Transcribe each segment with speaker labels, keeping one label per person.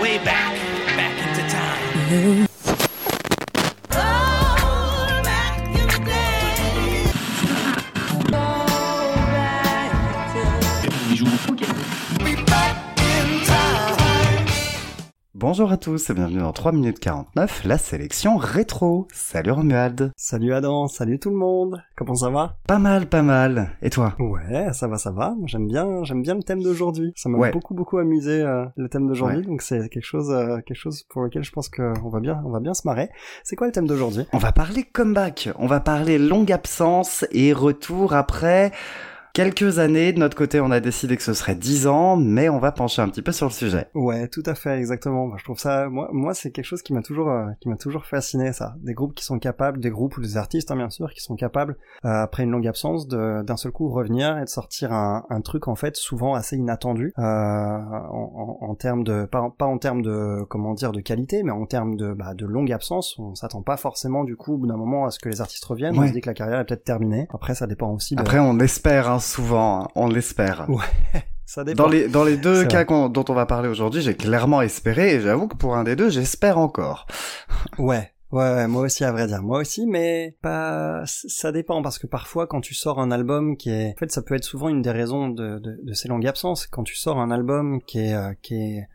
Speaker 1: way back, back into time.
Speaker 2: Bonjour à tous et bienvenue dans 3 minutes 49, la sélection rétro. Salut Romuald.
Speaker 3: Salut Adam, salut tout le monde. Comment ça va?
Speaker 2: Pas mal, pas mal. Et toi?
Speaker 3: Ouais, ça va, ça va. J'aime bien, j'aime bien le thème d'aujourd'hui. Ça m'a
Speaker 2: Ouais.
Speaker 3: beaucoup, beaucoup amusé euh, le thème d'aujourd'hui,
Speaker 2: Ouais.
Speaker 3: donc c'est quelque chose, euh, quelque chose pour lequel je pense qu'on va bien, on va bien se marrer. C'est quoi le thème d'aujourd'hui?
Speaker 2: On va parler comeback, on va parler longue absence et retour après quelques années. De notre côté, on a décidé que ce serait 10 ans, mais on va pencher un petit peu sur le sujet.
Speaker 3: Ouais, tout à fait, exactement. Je trouve ça, moi, moi, c'est quelque chose qui m'a toujours, euh, qui m'a toujours fasciné, ça. Des groupes qui sont capables, des groupes ou des artistes, hein, bien sûr, qui sont capables, euh, après une longue absence, d'un seul coup revenir et de sortir un, un truc en fait souvent assez inattendu euh, en, en, en termes de, pas, pas en termes de, comment dire, de qualité, mais en termes de, bah, de longue absence. On s'attend pas forcément du coup au bout d'un moment à ce que les artistes reviennent. On se dit que la carrière est peut-être terminée. Après, ça dépend aussi. De...
Speaker 2: Après, on espère hein, souvent, hein, on l'espère.
Speaker 3: Ouais. ça dépend.
Speaker 2: Dans les, dans les deux cas dont on va parler aujourd'hui, j'ai clairement espéré, et j'avoue que pour un des deux, j'espère encore.
Speaker 3: Ouais. Ouais, ouais, moi aussi à vrai dire, moi aussi, mais pas, ça dépend parce que parfois quand tu sors un album qui est, en fait, ça peut être souvent une des raisons de, de, de ces longues absences. Quand tu sors un album qui est, euh, qui est,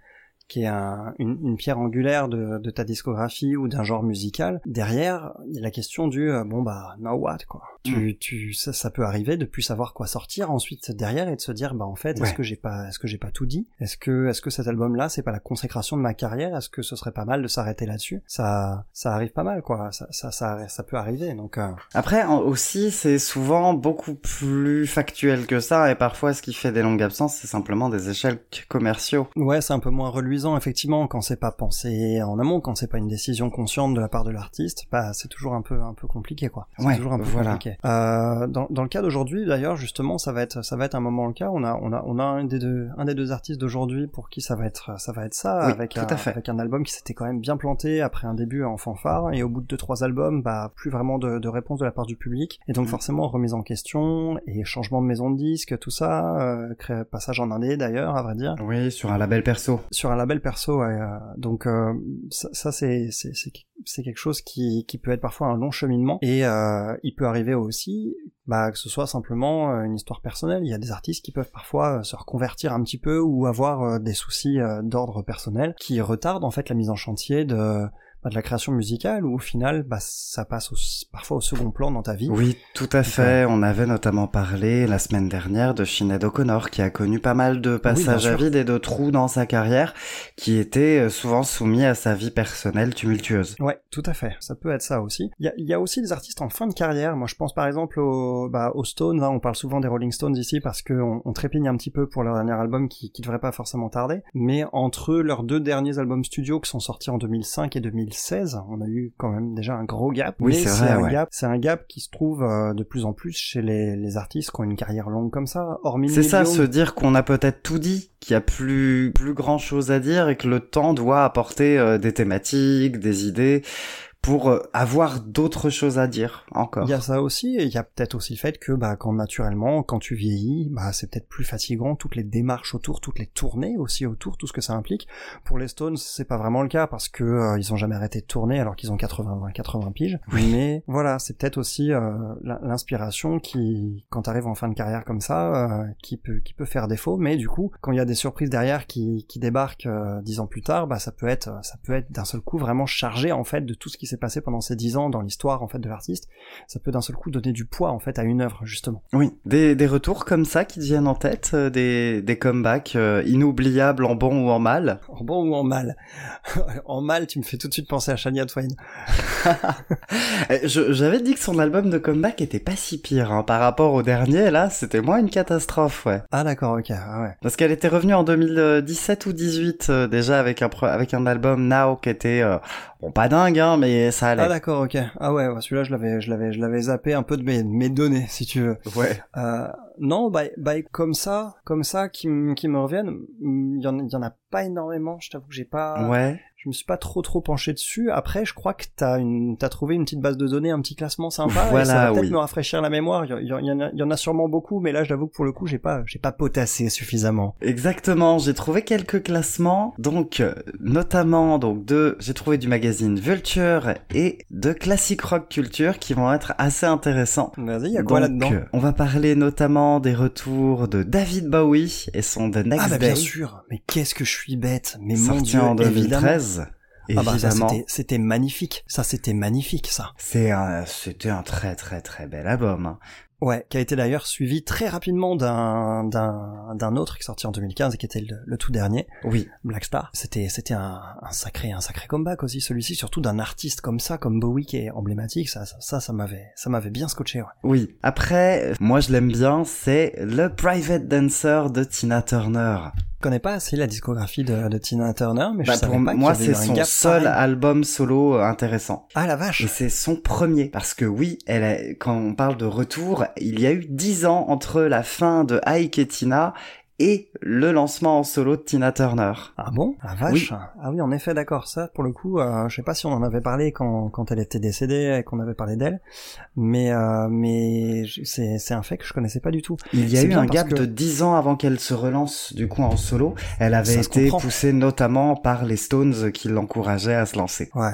Speaker 3: qui est un- une, une pierre angulaire de, de ta discographie ou d'un genre musical, derrière, il y a la question du, euh, bon bah, now what, quoi. Tu, tu, ça, ça peut arriver de plus savoir quoi sortir ensuite derrière et de se dire, bah en fait, est-ce que j'ai pas, est-ce que j'ai pas tout dit? Est-ce que, est-ce que cet album-là, c'est pas la consécration de ma carrière? Est-ce que ce serait pas mal de s'arrêter là-dessus? Ça, ça arrive pas mal, quoi. Ça, ça, ça, ça peut arriver, donc, euh,
Speaker 2: Après, aussi, c'est souvent beaucoup plus factuel que ça, et parfois, ce qui fait des longues absences, c'est simplement des échecs commerciaux.
Speaker 3: Ouais, c'est un peu moins reluisant effectivement quand c'est pas pensé en amont, quand c'est pas une décision consciente de la part de l'artiste. Bah, c'est toujours un peu un peu compliqué quoi. C'est
Speaker 2: Ouais,
Speaker 3: toujours un peu
Speaker 2: voilà.
Speaker 3: compliqué. Euh, dans, dans le cas d'aujourd'hui d'ailleurs justement, ça va être ça va être un moment le cas. On a on a on a un des deux un des deux artistes d'aujourd'hui pour qui ça va être ça va être ça
Speaker 2: Oui,
Speaker 3: avec un, avec un album qui s'était quand même bien planté après un début en fanfare et au bout de deux trois albums, bah plus vraiment de, de réponse de la part du public et donc
Speaker 2: Mhm.
Speaker 3: forcément remise en question et changement de maison de disque, tout ça, euh, passage en indé d'ailleurs à vrai dire
Speaker 2: Oui, sur un label perso.
Speaker 3: sur un label perso euh, donc euh, ça, c'est quelque chose qui peut être parfois un long cheminement et euh, il peut arriver aussi bah que ce soit simplement une histoire personnelle. Il y a des artistes qui peuvent parfois se reconvertir un petit peu ou avoir des soucis d'ordre personnel qui retardent en fait la mise en chantier de bah, de la création musicale où au final bah ça passe au- parfois au second plan dans ta vie
Speaker 2: Oui, tout à fait. On avait notamment parlé la semaine dernière de Sinead O'Connor, qui a connu pas mal de passages
Speaker 3: bien
Speaker 2: à vide et de trous dans sa carrière, qui étaient euh, souvent soumis à sa vie personnelle tumultueuse.
Speaker 3: Ouais, tout à fait. Ça peut être ça aussi. Il y a, il y a aussi des artistes en fin de carrière. Moi, je pense par exemple aux, bah, aux Stones. hein. On parle souvent des Rolling Stones ici parce que on, on trépigne un petit peu pour leur dernier album qui, qui devrait pas forcément tarder. Mais entre leurs deux derniers albums studio qui sont sortis en 2005 et 2016, on a eu quand même déjà un gros gap.
Speaker 2: Oui, c'est vrai,
Speaker 3: un
Speaker 2: ouais.
Speaker 3: gap. C'est un gap qui se trouve euh, de plus en plus chez les, les artistes qui ont une carrière longue comme ça. Hormis
Speaker 2: C'est ça, se dire qu'on a peut-être tout dit, qu'il y a plus plus grand chose à dire et que le temps doit apporter euh, des thématiques, des idées pour euh, avoir d'autres choses à dire encore.
Speaker 3: Il y a ça aussi, et il y a peut-être aussi le fait que bah, quand naturellement, quand tu vieillis, bah, c'est peut-être plus fatigant, toutes les démarches autour, toutes les tournées aussi autour, tout ce que ça implique. Pour les Stones, c'est pas vraiment le cas parce que euh, ils ont jamais arrêté de tourner alors qu'ils ont 80, 80 piges. Mais voilà, c'est peut-être aussi euh, l'in- l'inspiration qui, quand t'arrives en fin de carrière comme ça, euh, qui peut qui peut faire défaut. Mais du coup, quand il y a des surprises derrière qui, qui débarquent euh, dix ans plus tard, bah ça peut être ça peut être d'un seul coup vraiment chargé en fait de tout ce qui s'est passé pendant ces dix ans dans l'histoire en fait de l'artiste. Ça peut d'un seul coup donner du poids en fait à une œuvre justement.
Speaker 2: Oui, des, des retours comme ça qui viennent en tête, euh, des, des comebacks euh, inoubliables en bon ou en mal?
Speaker 3: En bon ou en mal? en mal, tu me fais tout de suite penser à Shania Twain.
Speaker 2: Eh, J'avais dit que son album de comeback était pas si pire hein. par rapport au dernier. Là, c'était moins une catastrophe, ouais.
Speaker 3: Ah d'accord, ok, ah ouais.
Speaker 2: Parce qu'elle était revenue en 2017 ou 18 euh, déjà avec un avec un album Now qui était euh, bon pas dingue hein, mais ça allait.
Speaker 3: Ah d'accord, ok. Ah ouais, ouais, celui-là je l'avais, je l'avais, je l'avais zappé un peu de mes, mes données, si tu veux.
Speaker 2: ouais.
Speaker 3: Euh, non, bah, bah, comme ça, comme ça, qui, qui me reviennent, il y y en a pas énormément. Je t'avoue que j'ai pas.
Speaker 2: Ouais.
Speaker 3: Je me suis pas trop trop penché dessus. Après, je crois que t'as une, t'as trouvé une petite base de données, un petit classement sympa.
Speaker 2: Voilà,
Speaker 3: et ça va peut-être
Speaker 2: oui.
Speaker 3: me rafraîchir la mémoire. Il y, en a, il y en a sûrement beaucoup, mais là, j'avoue que pour le coup, j'ai pas, j'ai pas potassé suffisamment.
Speaker 2: Exactement, j'ai trouvé quelques classements, donc euh, notamment donc de j'ai trouvé du magazine Vulture et de Classic Rock Culture qui vont être assez intéressants.
Speaker 3: Vas-y, il y a quoi là-dedans?
Speaker 2: euh, On va parler notamment des retours de David Bowie et son The Next
Speaker 3: Ah bah
Speaker 2: Day,
Speaker 3: bien sûr. Mais qu'est-ce que je suis bête. Mais mon
Speaker 2: sorti
Speaker 3: dieu,
Speaker 2: en
Speaker 3: évidemment.
Speaker 2: 2013.
Speaker 3: Ah bah
Speaker 2: Évidemment,
Speaker 3: c'était, magnifique. Ça c'était magnifique ça.
Speaker 2: c'est c'était un très très très bel album. hein.
Speaker 3: Ouais, qui a été d'ailleurs suivi très rapidement d'un d'un d'un autre qui est sorti en 2015 et qui était le, le tout dernier,
Speaker 2: Oui,
Speaker 3: Black Star. C'était c'était un, un sacré un sacré comeback aussi celui-ci, surtout d'un artiste comme ça, comme Bowie qui est emblématique. Ça ça ça, ça m'avait ça m'avait bien scotché. Ouais.
Speaker 2: oui. Après, moi je l'aime bien, c'est le Private Dancer de Tina Turner.
Speaker 3: Je connais pas assez la discographie de, de Tina Turner, mais
Speaker 2: Bah,
Speaker 3: je savais
Speaker 2: pour
Speaker 3: pas
Speaker 2: moi, c'est son seul
Speaker 3: pareil.
Speaker 2: album solo euh, intéressant.
Speaker 3: Ah la vache.
Speaker 2: Et c'est son premier. Parce que oui, elle a- quand on parle de retour, il y a eu dix ans entre la fin de Ike et Tina et le lancement en solo de Tina Turner.
Speaker 3: Ah bon? La vache Ah oui, en effet, d'accord. Ça, pour le coup, euh, je sais pas si on en avait parlé quand, quand elle était décédée et qu'on avait parlé d'elle, mais euh, mais c'est c'est un fait que je connaissais pas du tout.
Speaker 2: Il y a eu un gap
Speaker 3: que-
Speaker 2: de 10 ans avant qu'elle se relance du coup en solo. Elle avait
Speaker 3: Ça
Speaker 2: été poussée notamment par les Stones qui l'encourageaient à se lancer.
Speaker 3: Ouais.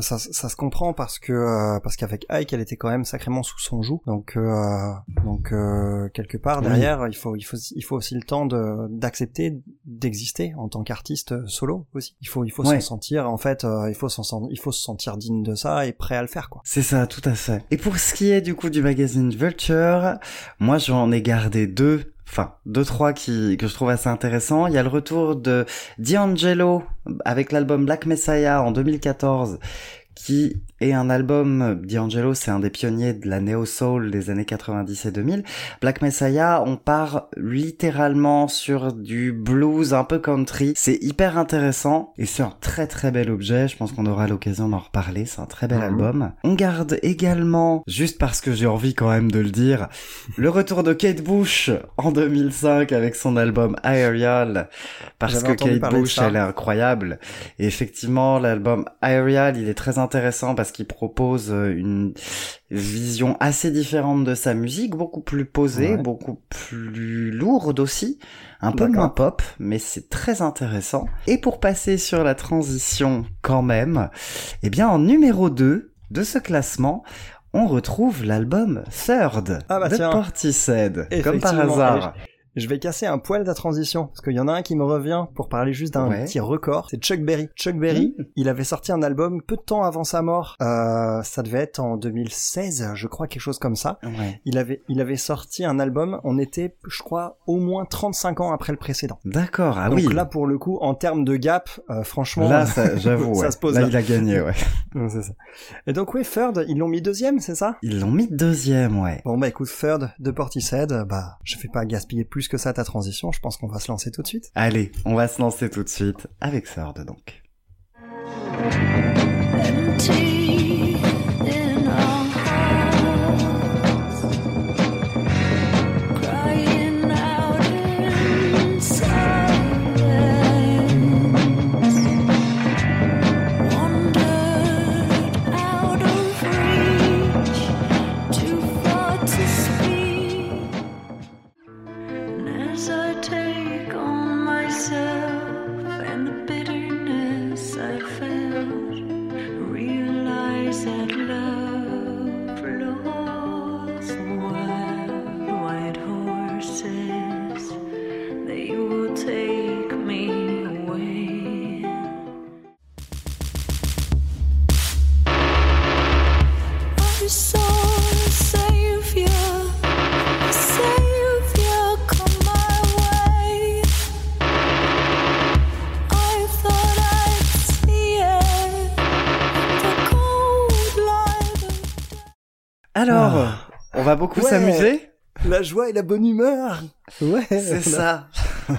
Speaker 3: Ça, ça se comprend parce que euh, parce qu'avec Ike elle était quand même sacrément sous son joug donc euh, donc euh, quelque part
Speaker 2: Oui.
Speaker 3: derrière il faut il faut il faut aussi le temps de d'accepter d'exister en tant qu'artiste solo aussi il faut il faut
Speaker 2: Ouais.
Speaker 3: s'en sentir en fait euh, il faut sen- il faut se sentir digne de ça et prêt à le faire quoi
Speaker 2: C'est ça, tout à fait. Et pour ce qui est du coup du magazine Vulture, moi j'en ai gardé deux, enfin deux trois qui que je trouve assez intéressants. Il y a le retour de D'Angelo avec l'album Black Messiah en 2014, qui est un album. D'Angelo, c'est un des pionniers de la neo soul des années 90 et 2000. Black Messiah, on part littéralement sur du blues un peu country. C'est hyper intéressant et c'est un très très bel objet. Je pense qu'on aura l'occasion d'en reparler. C'est un très bel
Speaker 3: Mhm.
Speaker 2: album. On garde également, juste parce que j'ai envie quand même de le dire, le retour de Kate Bush en 2005 avec son album Aerial. Parce que Kate Bush, elle est incroyable. Et effectivement, l'album Aerial, il est très intéressant parce qu'il propose euh, une vision assez différente de sa musique, beaucoup plus posée,
Speaker 3: Ouais.
Speaker 2: beaucoup plus lourde aussi, un peu moins pop, mais c'est très intéressant. Et pour passer sur la transition quand même, eh bien en numéro 2 de ce classement, on retrouve l'album Third
Speaker 3: Ah bah
Speaker 2: de
Speaker 3: tiens.
Speaker 2: Portishead, comme par hasard.
Speaker 3: Je vais casser un poil de la transition, parce qu'il y en a un qui me revient pour parler juste d'un
Speaker 2: Ouais.
Speaker 3: petit record. C'est Chuck Berry. Chuck Berry,
Speaker 2: Mmh.
Speaker 3: il avait sorti un album peu de temps avant sa mort. Euh, ça devait être en 2016, je crois, quelque chose comme ça.
Speaker 2: Ouais.
Speaker 3: Il avait, il avait sorti un album, on était, je crois, au moins 35 ans après le précédent.
Speaker 2: D'accord, ah
Speaker 3: Donc
Speaker 2: oui.
Speaker 3: là, pour le coup, en termes de gap, euh, franchement...
Speaker 2: Là, ça- j'avoue,
Speaker 3: ça
Speaker 2: ouais.
Speaker 3: se pose
Speaker 2: là,
Speaker 3: là.
Speaker 2: il a gagné, ouais.
Speaker 3: Ça. Et donc, oui, Third, ils l'ont mis deuxième, c'est ça?
Speaker 2: Ils l'ont mis deuxième, ouais.
Speaker 3: Bon bah écoute, Third de Portishead, bah je fais pas gaspiller plus que ça ta transition, je pense qu'on va se lancer tout de suite.
Speaker 2: Allez, on va se lancer tout de suite avec Third, donc. Beaucoup
Speaker 3: Ouais.
Speaker 2: s'amuser
Speaker 3: La joie et la bonne humeur Ouais
Speaker 2: C'est ça.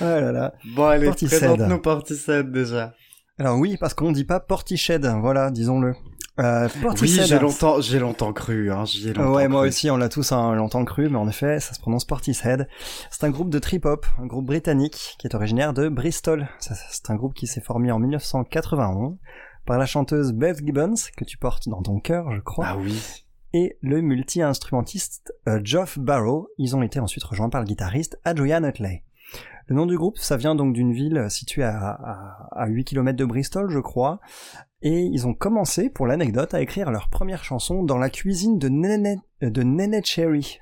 Speaker 3: Oh là là.
Speaker 2: Bon, allez, présente-nous Portishead déjà.
Speaker 3: Alors oui, parce qu'on dit pas Portiched, voilà, disons-le. Euh,
Speaker 2: Oui, j'ai longtemps, j'ai longtemps cru, hein, j'y ai longtemps
Speaker 3: Ouais, moi aussi, on l'a tous hein, longtemps cru, mais en effet, ça se prononce Portishead. C'est un groupe de trip-hop, un groupe britannique qui est originaire de Bristol. C'est un groupe qui s'est formé en 1991 par la chanteuse Beth Gibbons, que tu portes dans ton cœur, je crois,
Speaker 2: Ah oui.
Speaker 3: Et le multi-instrumentiste euh, Geoff Barrow. Ils ont été ensuite rejoints par le guitariste Adrian Utley. Le nom du groupe, ça vient donc d'une ville située à, à, à 8 km de Bristol, je crois, et ils ont commencé, pour l'anecdote, à écrire leur première chanson dans la cuisine de Nene, de Nene Cherry,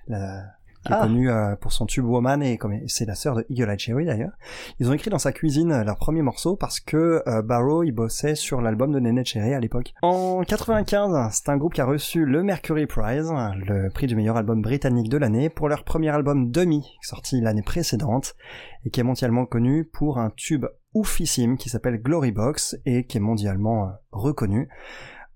Speaker 3: qui est
Speaker 2: Ah.
Speaker 3: connue euh, pour son tube Woman, et comme c'est la sœur de Eagle Eye Cherry d'ailleurs. Ils ont écrit dans sa cuisine euh, leur premier morceau parce que euh, Barrow, il bossait sur l'album de Nene Cherry à l'époque. En 95, c'est un groupe qui a reçu le Mercury Prize, le prix du meilleur album britannique de l'année, pour leur premier album Demi, sorti l'année précédente, et qui est mondialement connu pour un tube oufissime qui s'appelle Glory Box et qui est mondialement reconnu.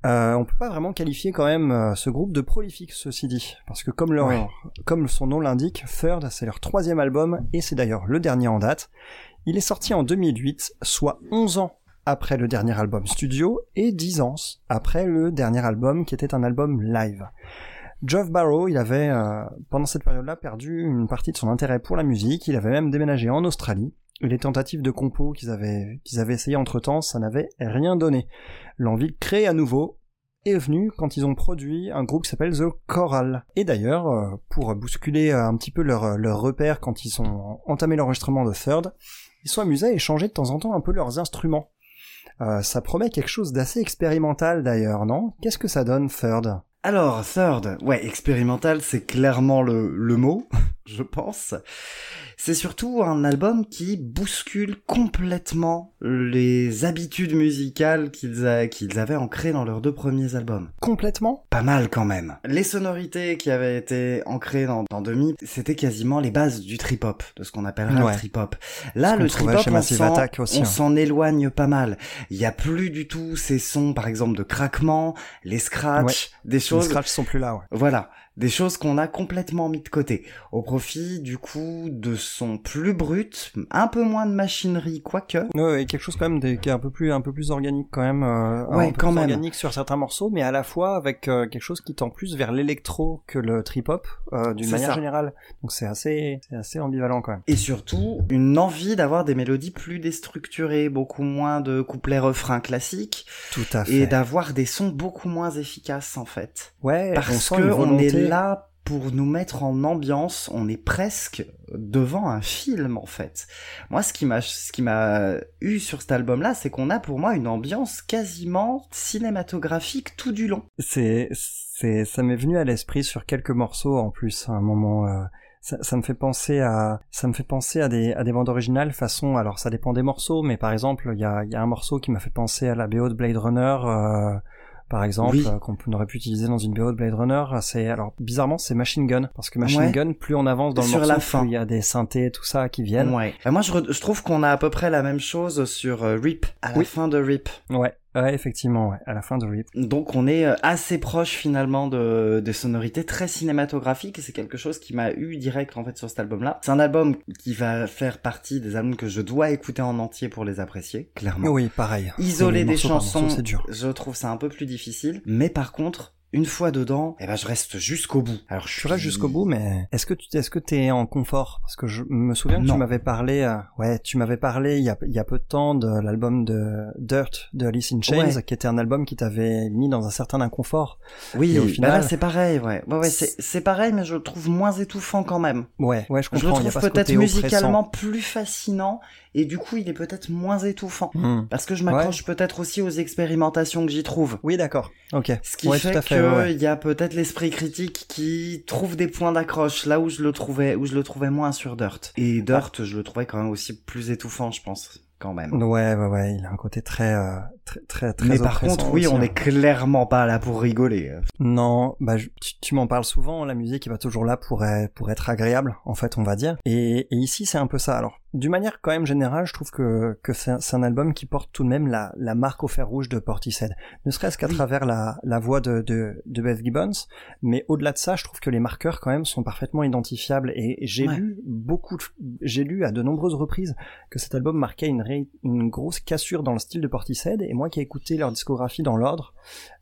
Speaker 3: Euh, on peut pas vraiment qualifier quand même euh, ce groupe de prolifique, ceci dit, parce que comme leur,
Speaker 2: Ouais.
Speaker 3: comme son nom l'indique, Third, c'est leur troisième album et c'est d'ailleurs le dernier en date. Il est sorti en 2008, soit 11 ans après le dernier album studio et 10 ans après le dernier album qui était un album live. Geoff Barrow, il avait, euh, pendant cette période-là, perdu une partie de son intérêt pour la musique. Il avait même déménagé en Australie. Les tentatives de compo qu'ils avaient, qu'ils avaient essayé entre-temps, ça n'avait rien donné. L'envie de créer à nouveau est venue quand ils ont produit un groupe qui s'appelle The Choral. Et d'ailleurs, euh, pour bousculer euh, un petit peu leur, leur repère quand ils ont entamé l'enregistrement de Third, ils sont amusés à échanger de temps en temps un peu leurs instruments. Euh, ça promet quelque chose d'assez expérimental d'ailleurs, non? Qu'est-ce que ça donne Third?
Speaker 2: Alors, Third, ouais, expérimental, c'est clairement le, le mot, je pense. C'est surtout un album qui bouscule complètement les habitudes musicales qu'ils avaient ancrées dans leurs deux premiers albums.
Speaker 3: Complètement
Speaker 2: Pas mal quand même. Les sonorités qui avaient été ancrées dans, dans Demi, c'était quasiment les bases du trip-hop, de ce qu'on appellerait
Speaker 3: Ouais.
Speaker 2: le trip-hop. Là, le trip-hop, on s'en-
Speaker 3: hein.
Speaker 2: s'en éloigne pas mal. Il y a plus du tout ces sons, par exemple, de craquement, les scratchs, des
Speaker 3: Les
Speaker 2: choses
Speaker 3: scratchs sont plus là, ouais.
Speaker 2: voilà, des choses qu'on a complètement mis de côté, au profit du coup de sons plus bruts, un peu moins de machinerie, quoique.
Speaker 3: Ouais, et quelque chose quand même de- qui est un peu plus un peu plus organique quand même euh,
Speaker 2: Ouais,
Speaker 3: un peu
Speaker 2: quand
Speaker 3: plus
Speaker 2: même.
Speaker 3: organique sur certains morceaux mais à la fois avec euh, quelque chose qui tend plus vers l'électro que le trip hop euh, d'une manière
Speaker 2: ça.
Speaker 3: générale donc c'est assez c'est assez ambivalent quand même
Speaker 2: Et surtout, une envie d'avoir des mélodies plus déstructurées, beaucoup moins de couplets-refrains classiques,
Speaker 3: tout à fait
Speaker 2: et d'avoir des sons beaucoup moins efficaces en fait.
Speaker 3: ouais
Speaker 2: Parce que on est là pour nous mettre en ambiance, on est presque devant un film en fait. Moi ce qui m'a ce qui m'a eu sur cet album là, c'est qu'on a pour moi une ambiance quasiment cinématographique tout du long.
Speaker 3: c'est c'est ça m'est venu à l'esprit sur quelques morceaux en plus à un moment euh, ça, ça me fait penser à ça me fait penser à des à des bandes originales façon alors ça dépend des morceaux mais par exemple il y a il y a un morceau qui m'a fait penser à la BO de Blade Runner euh, par exemple
Speaker 2: Oui.
Speaker 3: euh, qu'on aurait pu utiliser dans une BO de Blade Runner c'est alors bizarrement c'est Machine Gun parce que Machine
Speaker 2: Ouais.
Speaker 3: Gun plus on avance dans le
Speaker 2: Sur
Speaker 3: morceau
Speaker 2: la fin.
Speaker 3: plus il y a des synthés tout ça qui viennent
Speaker 2: Ouais. Bah, moi je, trouve qu'on a à peu près la même chose sur euh, Rip, à la
Speaker 3: Oui.
Speaker 2: fin de Rip.
Speaker 3: ouais ouais effectivement ouais à la fin de Rip
Speaker 2: Donc on est euh, assez proche finalement de des sonorités très cinématographiques et c'est quelque chose qui m'a eu direct en fait sur cet album-là. C'est un album qui va faire partie des albums que je dois écouter en entier pour les apprécier, clairement.
Speaker 3: oui pareil
Speaker 2: Isoler des chansons,
Speaker 3: c'est dur
Speaker 2: je trouve ça un peu plus difficile. Mais par contre, une fois dedans, eh ben je reste jusqu'au bout. Alors je suis-
Speaker 3: jusqu'au bout, mais est-ce que tu est-ce que t'es en confort? Parce que je me souviens que tu m'avais parlé, euh, ouais, tu m'avais parlé il y a il y a peu de temps de l'album de Dirt de Alice in Chains,
Speaker 2: Ouais.
Speaker 3: qui était un album qui t'avait mis dans un certain inconfort.
Speaker 2: Oui,
Speaker 3: Et au
Speaker 2: bah
Speaker 3: final-
Speaker 2: là c'est pareil, ouais. Ouais, ouais, c'est c'est pareil, mais je le trouve moins étouffant quand même.
Speaker 3: Ouais, ouais, je
Speaker 2: Je le
Speaker 3: comprends. y a
Speaker 2: trouve peut-être musicalement plus fascinant et du coup il est peut-être moins étouffant.
Speaker 3: Hmm.
Speaker 2: Parce que je m'accroche peut-être aussi aux expérimentations que j'y trouve.
Speaker 3: Oui, d'accord. Ok.
Speaker 2: Ce qui
Speaker 3: ouais,
Speaker 2: fait qu'il
Speaker 3: ouais,
Speaker 2: y a peut-être l'esprit critique qui trouve des points d'accroche là où je le trouvais, où je le trouvais moins sur Dirt. Et Dirt, je le trouvais quand même aussi plus étouffant, je pense, quand même.
Speaker 3: Ouais, ouais, ouais. Il a un côté très, euh, très, très, très.
Speaker 2: Mais par contre, oui,
Speaker 3: aussi,
Speaker 2: on
Speaker 3: hein.
Speaker 2: est clairement pas là pour rigoler.
Speaker 3: Non, bah je- tu, tu m'en parles souvent. La musique est pas toujours là pour être, pour être agréable, en fait, on va dire. Et, et ici, c'est un peu ça. Alors, d'une manière quand même générale, je trouve que, que c'est un, album qui porte tout de même la, la marque au fer rouge de Portishead. Ne serait-ce qu'à
Speaker 2: Oui.
Speaker 3: travers la, la voix de, de, de Beth Gibbons, mais au-delà de ça, je trouve que les marqueurs quand même sont parfaitement identifiables et j'ai
Speaker 2: Ouais.
Speaker 3: lu beaucoup, j'ai lu à de nombreuses reprises que cet album marquait une, ré- une grosse cassure dans le style de Portishead et moi qui ai écouté leur discographie dans l'ordre,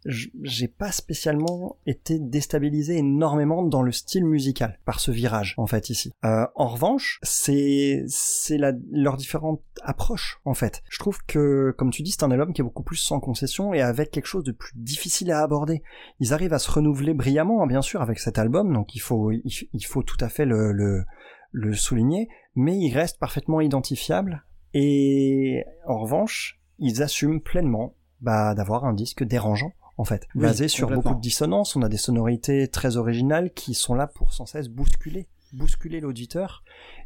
Speaker 3: j'ai pas spécialement été déstabilisé énormément dans le style musical par ce virage en fait ici. Euh, en revanche, c'est c'est la leurs différentes approches en fait. Je trouve que comme tu dis, c'est un album qui est beaucoup plus sans concession et avec quelque chose de plus difficile à aborder. Ils arrivent à se renouveler brillamment hein, bien sûr avec cet album, donc il faut il, faut tout à fait le le souligner, mais ils restent parfaitement identifiables et en revanche, ils assument pleinement bah, d'avoir un disque dérangeant en fait,
Speaker 2: Oui,
Speaker 3: basé sur beaucoup de dissonances. On a des sonorités très originales qui sont là pour sans cesse bousculer, bousculer l'auditeur,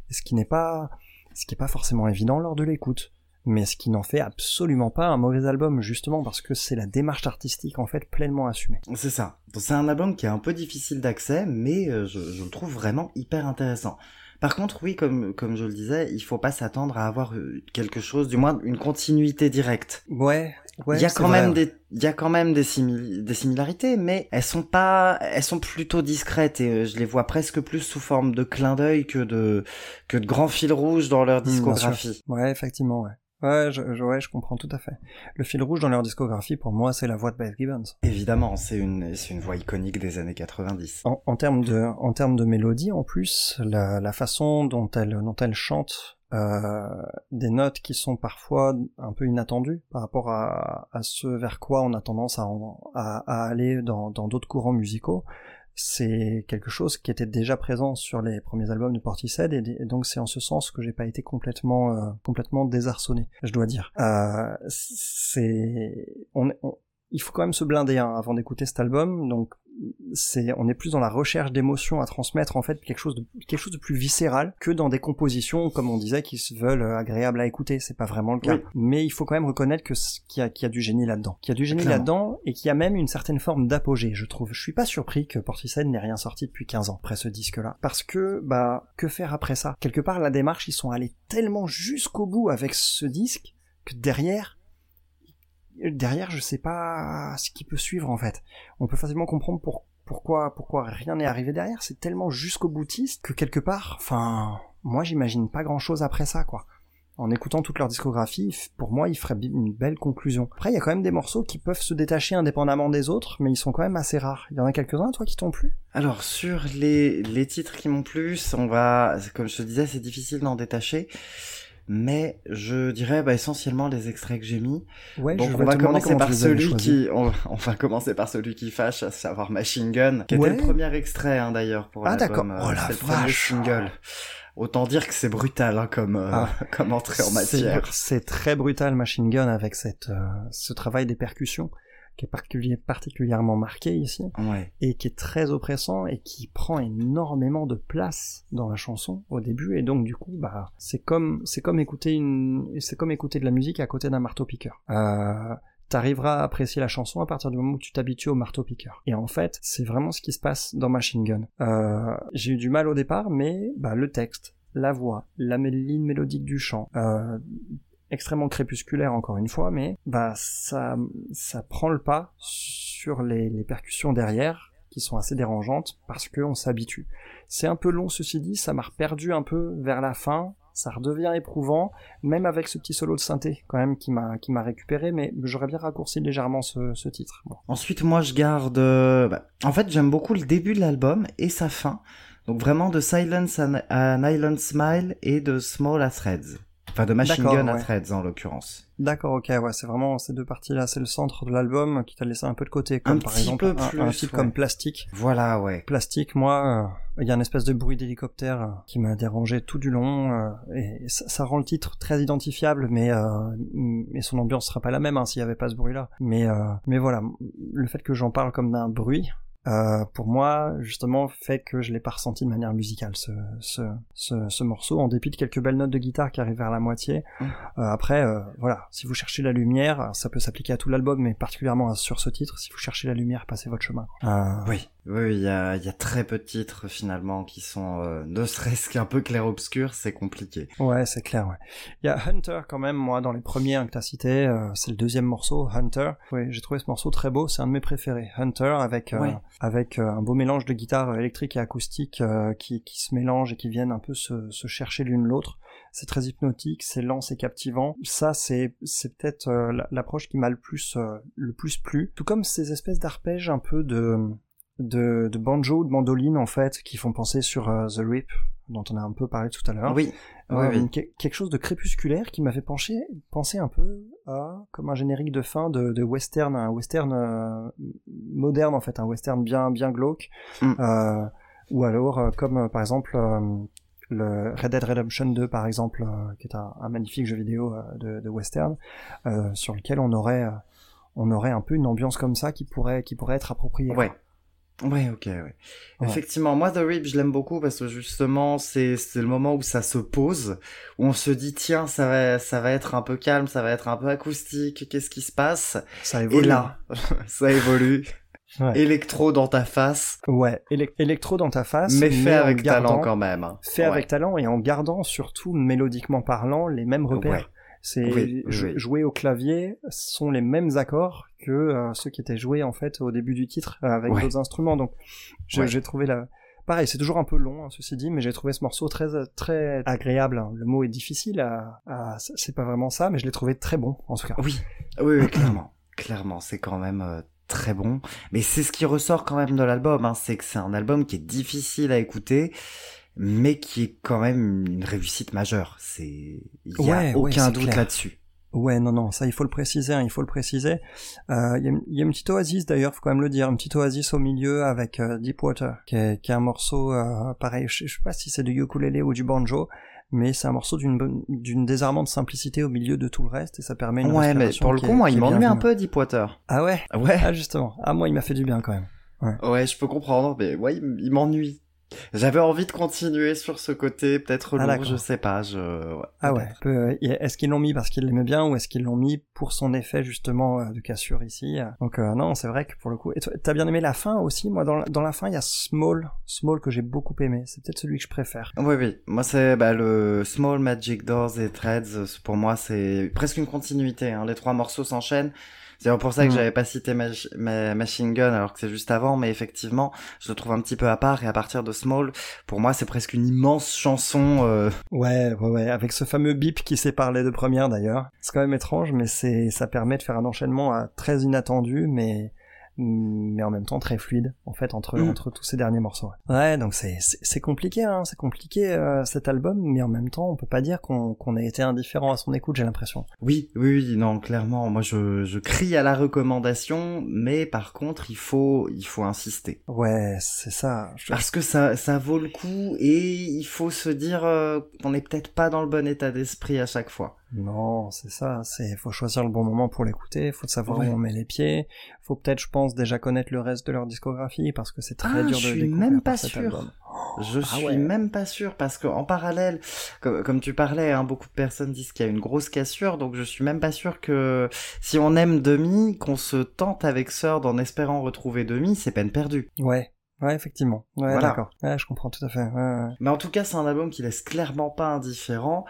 Speaker 3: ce qui n'est pas, ce qui est pas forcément évident lors de l'écoute, mais ce qui n'en fait absolument pas un mauvais album justement parce que c'est la démarche artistique en fait pleinement assumée.
Speaker 2: C'est ça. C'est un album qui est un peu difficile d'accès, mais euh, je, je le trouve vraiment hyper intéressant. Par contre, oui, comme, comme je le disais, il faut pas s'attendre à avoir euh, quelque chose, du moins une continuité directe.
Speaker 3: Ouais, ouais.
Speaker 2: il y a quand
Speaker 3: vrai,
Speaker 2: même des, il y a quand même des, simili- des similarités, mais elles sont pas, elles sont plutôt discrètes et euh, je les vois presque plus sous forme de clin d'œil que de, que de grands fils rouges dans leur
Speaker 3: Hmm,
Speaker 2: discographie.
Speaker 3: Ouais, effectivement, ouais. Ouais, je, je- ouais, je comprends tout à fait. Le fil rouge dans leur discographie, pour moi, c'est la voix de Beth Gibbons.
Speaker 2: Évidemment, c'est une, c'est une voix iconique des années 90.
Speaker 3: En, en termes de, en termes de mélodie, en plus, la, la façon dont elle, dont elle chante euh, des notes qui sont parfois un peu inattendues par rapport à, à ce vers quoi on a tendance à, à, à aller dans dans d'autres courants musicaux, c'est quelque chose qui était déjà présent sur les premiers albums de Portishead et, et donc c'est en ce sens que j'ai pas été complètement euh, complètement désarçonné, je dois dire. Euh, c'est on, on- il faut quand même se blinder hein, avant d'écouter cet album, donc c'est on est plus dans la recherche d'émotions à transmettre en fait quelque chose de quelque chose de plus viscéral que dans des compositions comme on disait qui se veulent euh, agréables à écouter. C'est pas vraiment le cas.
Speaker 2: Oui.
Speaker 3: mais il faut quand même reconnaître que qu'il y a qu'il y a du génie là-dedans. Qu'il y a du génie
Speaker 2: Clairement.
Speaker 3: là-dedans et qu'il y a même une certaine forme d'apogée je trouve. Je suis pas surpris que Portishead n'ait rien sorti depuis 15 ans après ce disque là parce que bah que faire après ça? Quelque part la démarche ils sont allés tellement jusqu'au bout avec ce disque que derrière derrière je sais pas ce qui peut suivre en fait. On peut facilement comprendre pour, pourquoi pourquoi rien n'est arrivé derrière. C'est tellement jusqu'au boutiste que quelque part enfin moi j'imagine pas grand chose après ça quoi. En écoutant toute leur discographie pour moi il ferait bi- une belle conclusion. Après il y a quand même des morceaux qui peuvent se détacher indépendamment des autres mais ils sont quand même assez rares. Il y en a quelques-uns toi qui t'ont plu?
Speaker 2: Alors sur les, les titres qui m'ont plu, on va, comme je te disais, c'est difficile d'en détacher, mais je dirais bah, essentiellement les extraits que j'ai mis.
Speaker 3: ouais
Speaker 2: Donc on va commencer par celui qui, on, on va commencer par celui qui fâche, à savoir Machine Gun, qui
Speaker 3: Ouais.
Speaker 2: était le premier extrait hein, d'ailleurs pour
Speaker 3: Ah, d'accord. Oh, la
Speaker 2: c'est le premier
Speaker 3: vache.
Speaker 2: single. Autant dire que c'est brutal hein, comme euh,
Speaker 3: Ah.
Speaker 2: comme entrée en
Speaker 3: C'est-
Speaker 2: matière.
Speaker 3: C'est très brutal Machine Gun avec cette, euh, ce travail des percussions qui est particulier- particulièrement marqué ici
Speaker 2: Ouais.
Speaker 3: et qui est très oppressant et qui prend énormément de place dans la chanson au début et donc du coup bah c'est comme c'est comme écouter une c'est comme écouter de la musique à côté d'un marteau piqueur. Euh, T'arriveras à apprécier la chanson à partir du moment où tu t'habitues au marteau piqueur. Et en fait, c'est vraiment ce qui se passe dans Machine Gun. Euh, j'ai eu du mal au départ, mais bah, le texte, la voix, la ligne mélodique du chant, euh, extrêmement crépusculaire encore une fois, mais bah ça ça prend le pas sur les, les percussions derrière qui sont assez dérangeantes parce qu'on s'habitue. C'est un peu long ceci dit, ça m'a perdu un peu vers la fin, ça redevient éprouvant, même avec ce petit solo de synthé quand même qui m'a qui m'a récupéré, mais j'aurais bien raccourci légèrement ce, ce titre.
Speaker 2: Ensuite, moi, je garde. euh, bah, en fait, j'aime beaucoup le début de l'album et sa fin. Donc vraiment de Silence and, an Island Smile et de Small as Threads. Enfin, de Machine
Speaker 3: D'accord,
Speaker 2: Gun à. Threads en l'occurrence.
Speaker 3: D'accord, ok, ouais, c'est vraiment ces deux parties-là, c'est le centre de l'album qui t'a laissé un peu de côté, comme
Speaker 2: Un
Speaker 3: par
Speaker 2: petit
Speaker 3: exemple
Speaker 2: peu
Speaker 3: un,
Speaker 2: plus,
Speaker 3: un
Speaker 2: ouais.
Speaker 3: comme Plastique.
Speaker 2: Voilà, ouais.
Speaker 3: Plastique, moi, euh, il y a une espèce de bruit d'hélicoptère euh, qui m'a dérangé tout du long, euh, et ça, ça rend le titre très identifiable, mais euh, mais son ambiance sera pas la même hein, s'il y avait pas ce bruit-là. Mais mais voilà, le fait que j'en parle comme d'un bruit. Euh, pour moi, justement, fait que je l'ai pas ressenti de manière musicale ce, ce, ce, ce morceau, en dépit de quelques belles notes de guitare qui arrivent vers la moitié.
Speaker 2: Mm.
Speaker 3: Euh, après, euh, voilà, si vous cherchez la lumière, ça peut s'appliquer à tout l'album, mais particulièrement sur ce titre, si vous cherchez la lumière, passez votre chemin.
Speaker 2: Oui. Oui, il y a, il y a très peu de titres finalement qui sont euh, ne serait-ce qu'un peu clair-obscur, c'est compliqué.
Speaker 3: Ouais, c'est clair, ouais. Il y a Hunter quand même, moi, dans les premiers hein, que t'as cités, euh, c'est le deuxième morceau, Hunter. Oui, j'ai trouvé ce morceau très beau, c'est un de mes préférés. Hunter avec euh,
Speaker 2: Ouais.
Speaker 3: avec euh, un beau mélange de guitare électrique et acoustique qui, qui se mélangent et qui viennent un peu se, se chercher l'une l'autre. C'est très hypnotique, c'est lent, c'est captivant. Ça, c'est c'est peut-être euh, la- l'approche qui m'a le plus euh, le plus plu. Tout comme ces espèces d'arpèges un peu de de, de banjo ou de mandoline en fait qui font penser sur euh, The Rip dont on a un peu parlé tout à l'heure.
Speaker 2: Oui, oui,
Speaker 3: Euh,
Speaker 2: oui.
Speaker 3: que- quelque chose de crépusculaire qui m'a fait pencher, penser un peu à comme un générique de fin de, de western, un western euh, moderne en fait, un western bien bien glauque,
Speaker 2: Mm.
Speaker 3: Euh, ou alors comme par exemple le Red Dead Redemption 2 par exemple, qui est un, un magnifique jeu vidéo de, de western, euh, sur lequel on aurait on aurait un peu une ambiance comme ça qui pourrait qui pourrait être appropriée.
Speaker 2: Ouais. Ouais, ok, ouais. Effectivement, moi, The Rip, je l'aime beaucoup parce que justement, c'est, c'est le moment où ça se pose, où on se dit, tiens, ça va, ça va être un peu calme, ça va être un peu acoustique, qu'est-ce qui se passe?
Speaker 3: Ça
Speaker 2: Et
Speaker 3: évolue.
Speaker 2: là, ça évolue.
Speaker 3: Ouais.
Speaker 2: Électro dans ta face,
Speaker 3: Ouais, élec- électro dans ta face,
Speaker 2: mais fait avec
Speaker 3: gardant-
Speaker 2: talent quand même. hein.
Speaker 3: fait
Speaker 2: Ouais.
Speaker 3: avec talent et en gardant surtout mélodiquement parlant les mêmes repères. C'est
Speaker 2: Oui, oui,
Speaker 3: jou-
Speaker 2: oui.
Speaker 3: jouer au clavier sont les mêmes accords que euh, ceux qui étaient joués en fait au début du titre euh, avec
Speaker 2: Ouais.
Speaker 3: d'autres instruments. Donc j'ai
Speaker 2: Ouais.
Speaker 3: j'ai trouvé la pareil, c'est toujours un peu long hein, ceci dit, mais j'ai trouvé ce morceau très très agréable. hein. Le mot est difficile à, à c'est pas vraiment ça, mais je l'ai trouvé très bon en tout cas.
Speaker 2: Oui, oui, oui, clairement. clairement, c'est quand même euh, très bon. Mais c'est ce qui ressort quand même de l'album, hein, c'est que c'est un album qui est difficile à écouter, mais qui est quand même une réussite majeure. C'est, il y
Speaker 3: Ouais,
Speaker 2: a
Speaker 3: ouais,
Speaker 2: aucun doute là-dessus.
Speaker 3: Ouais, non, non, ça il faut le préciser, hein, il faut le préciser. Euh, Il y, a, il y a une petite oasis d'ailleurs, faut quand même le dire, une petite oasis au milieu avec euh, Deepwater, qui est, qui est un morceau euh, pareil. Je, je sais pas si c'est du ukulélé ou du banjo, mais c'est un morceau d'une d'une désarmante simplicité au milieu de tout le reste et ça permet une
Speaker 2: Ouais, mais pour le coup,
Speaker 3: est-
Speaker 2: moi, il m'ennuie un peu, Deepwater.
Speaker 3: Ah ouais,
Speaker 2: Ouais,
Speaker 3: ah justement. Ah moi il m'a fait du bien quand même.
Speaker 2: ouais, je peux comprendre, mais ouais, il m'ennuie. J'avais envie de continuer sur ce côté, peut-être
Speaker 3: Ah, d'accord.
Speaker 2: je sais pas, je... ouais,
Speaker 3: Ah ouais. euh, Est-ce qu'ils l'ont mis parce qu'ils l'aimaient bien ou est-ce qu'ils l'ont mis pour son effet justement euh, de cassure ici Donc euh, non, c'est vrai que pour le coup. Et t'as bien aimé la fin aussi? Moi, dans la, dans la fin, il y a Small, Small que j'ai beaucoup aimé. C'est peut-être celui que je préfère.
Speaker 2: Oui, oui. Moi, c'est bah, le Small Magic Doors et Threads. Pour moi, c'est presque une continuité. Hein. Les trois morceaux s'enchaînent. C'est pour ça que
Speaker 3: Mm.
Speaker 2: j'avais pas cité Ma- Machine Gun alors que c'est juste avant, mais effectivement, je le trouve un petit peu à part. Et à partir de Small, pour moi, c'est presque une immense chanson. euh,
Speaker 3: Ouais, ouais, ouais. Avec ce fameux bip qui sépare les deux premières d'ailleurs. C'est quand même étrange, mais c'est ça permet de faire un enchaînement euh, très inattendu, mais mais en même temps très fluide en fait entre
Speaker 2: Mm.
Speaker 3: entre tous ces derniers morceaux. Ouais, donc c'est c'est c'est compliqué, hein. C'est compliqué euh, cet album, mais en même temps, on peut pas dire qu'on qu'on a été indifférent à son écoute. J'ai l'impression.
Speaker 2: Oui, oui, oui, non, clairement. Moi, je, je crie à la recommandation, mais par contre, il faut, il faut insister.
Speaker 3: Ouais, c'est ça. Je-
Speaker 2: Parce que ça, ça vaut le coup et il faut se dire euh, qu'on n'est peut-être pas dans le bon état d'esprit à chaque fois.
Speaker 3: Non, c'est ça. C'est faut choisir le bon moment pour l'écouter. Faut savoir
Speaker 2: Ouais.
Speaker 3: où on met les pieds. Faut peut-être, je pense, déjà connaître le reste de leur discographie parce que c'est très
Speaker 2: Ah,
Speaker 3: dur
Speaker 2: je
Speaker 3: de
Speaker 2: suis
Speaker 3: découvrir
Speaker 2: même pas sûr.
Speaker 3: album.
Speaker 2: Je
Speaker 3: Ah
Speaker 2: suis
Speaker 3: ouais.
Speaker 2: même pas sûr parce que en parallèle, comme, comme tu parlais, hein, beaucoup de personnes disent qu'il y a une grosse cassure, donc je suis même pas sûr que si on aime Demi, qu'on se tente avec Third en espérant retrouver Demi, c'est peine perdue.
Speaker 3: Ouais, ouais, effectivement. Ouais,
Speaker 2: Voilà.
Speaker 3: d'accord. Ouais, je comprends tout à fait. Ouais, ouais.
Speaker 2: Mais en tout cas, c'est un album qui laisse clairement pas indifférent.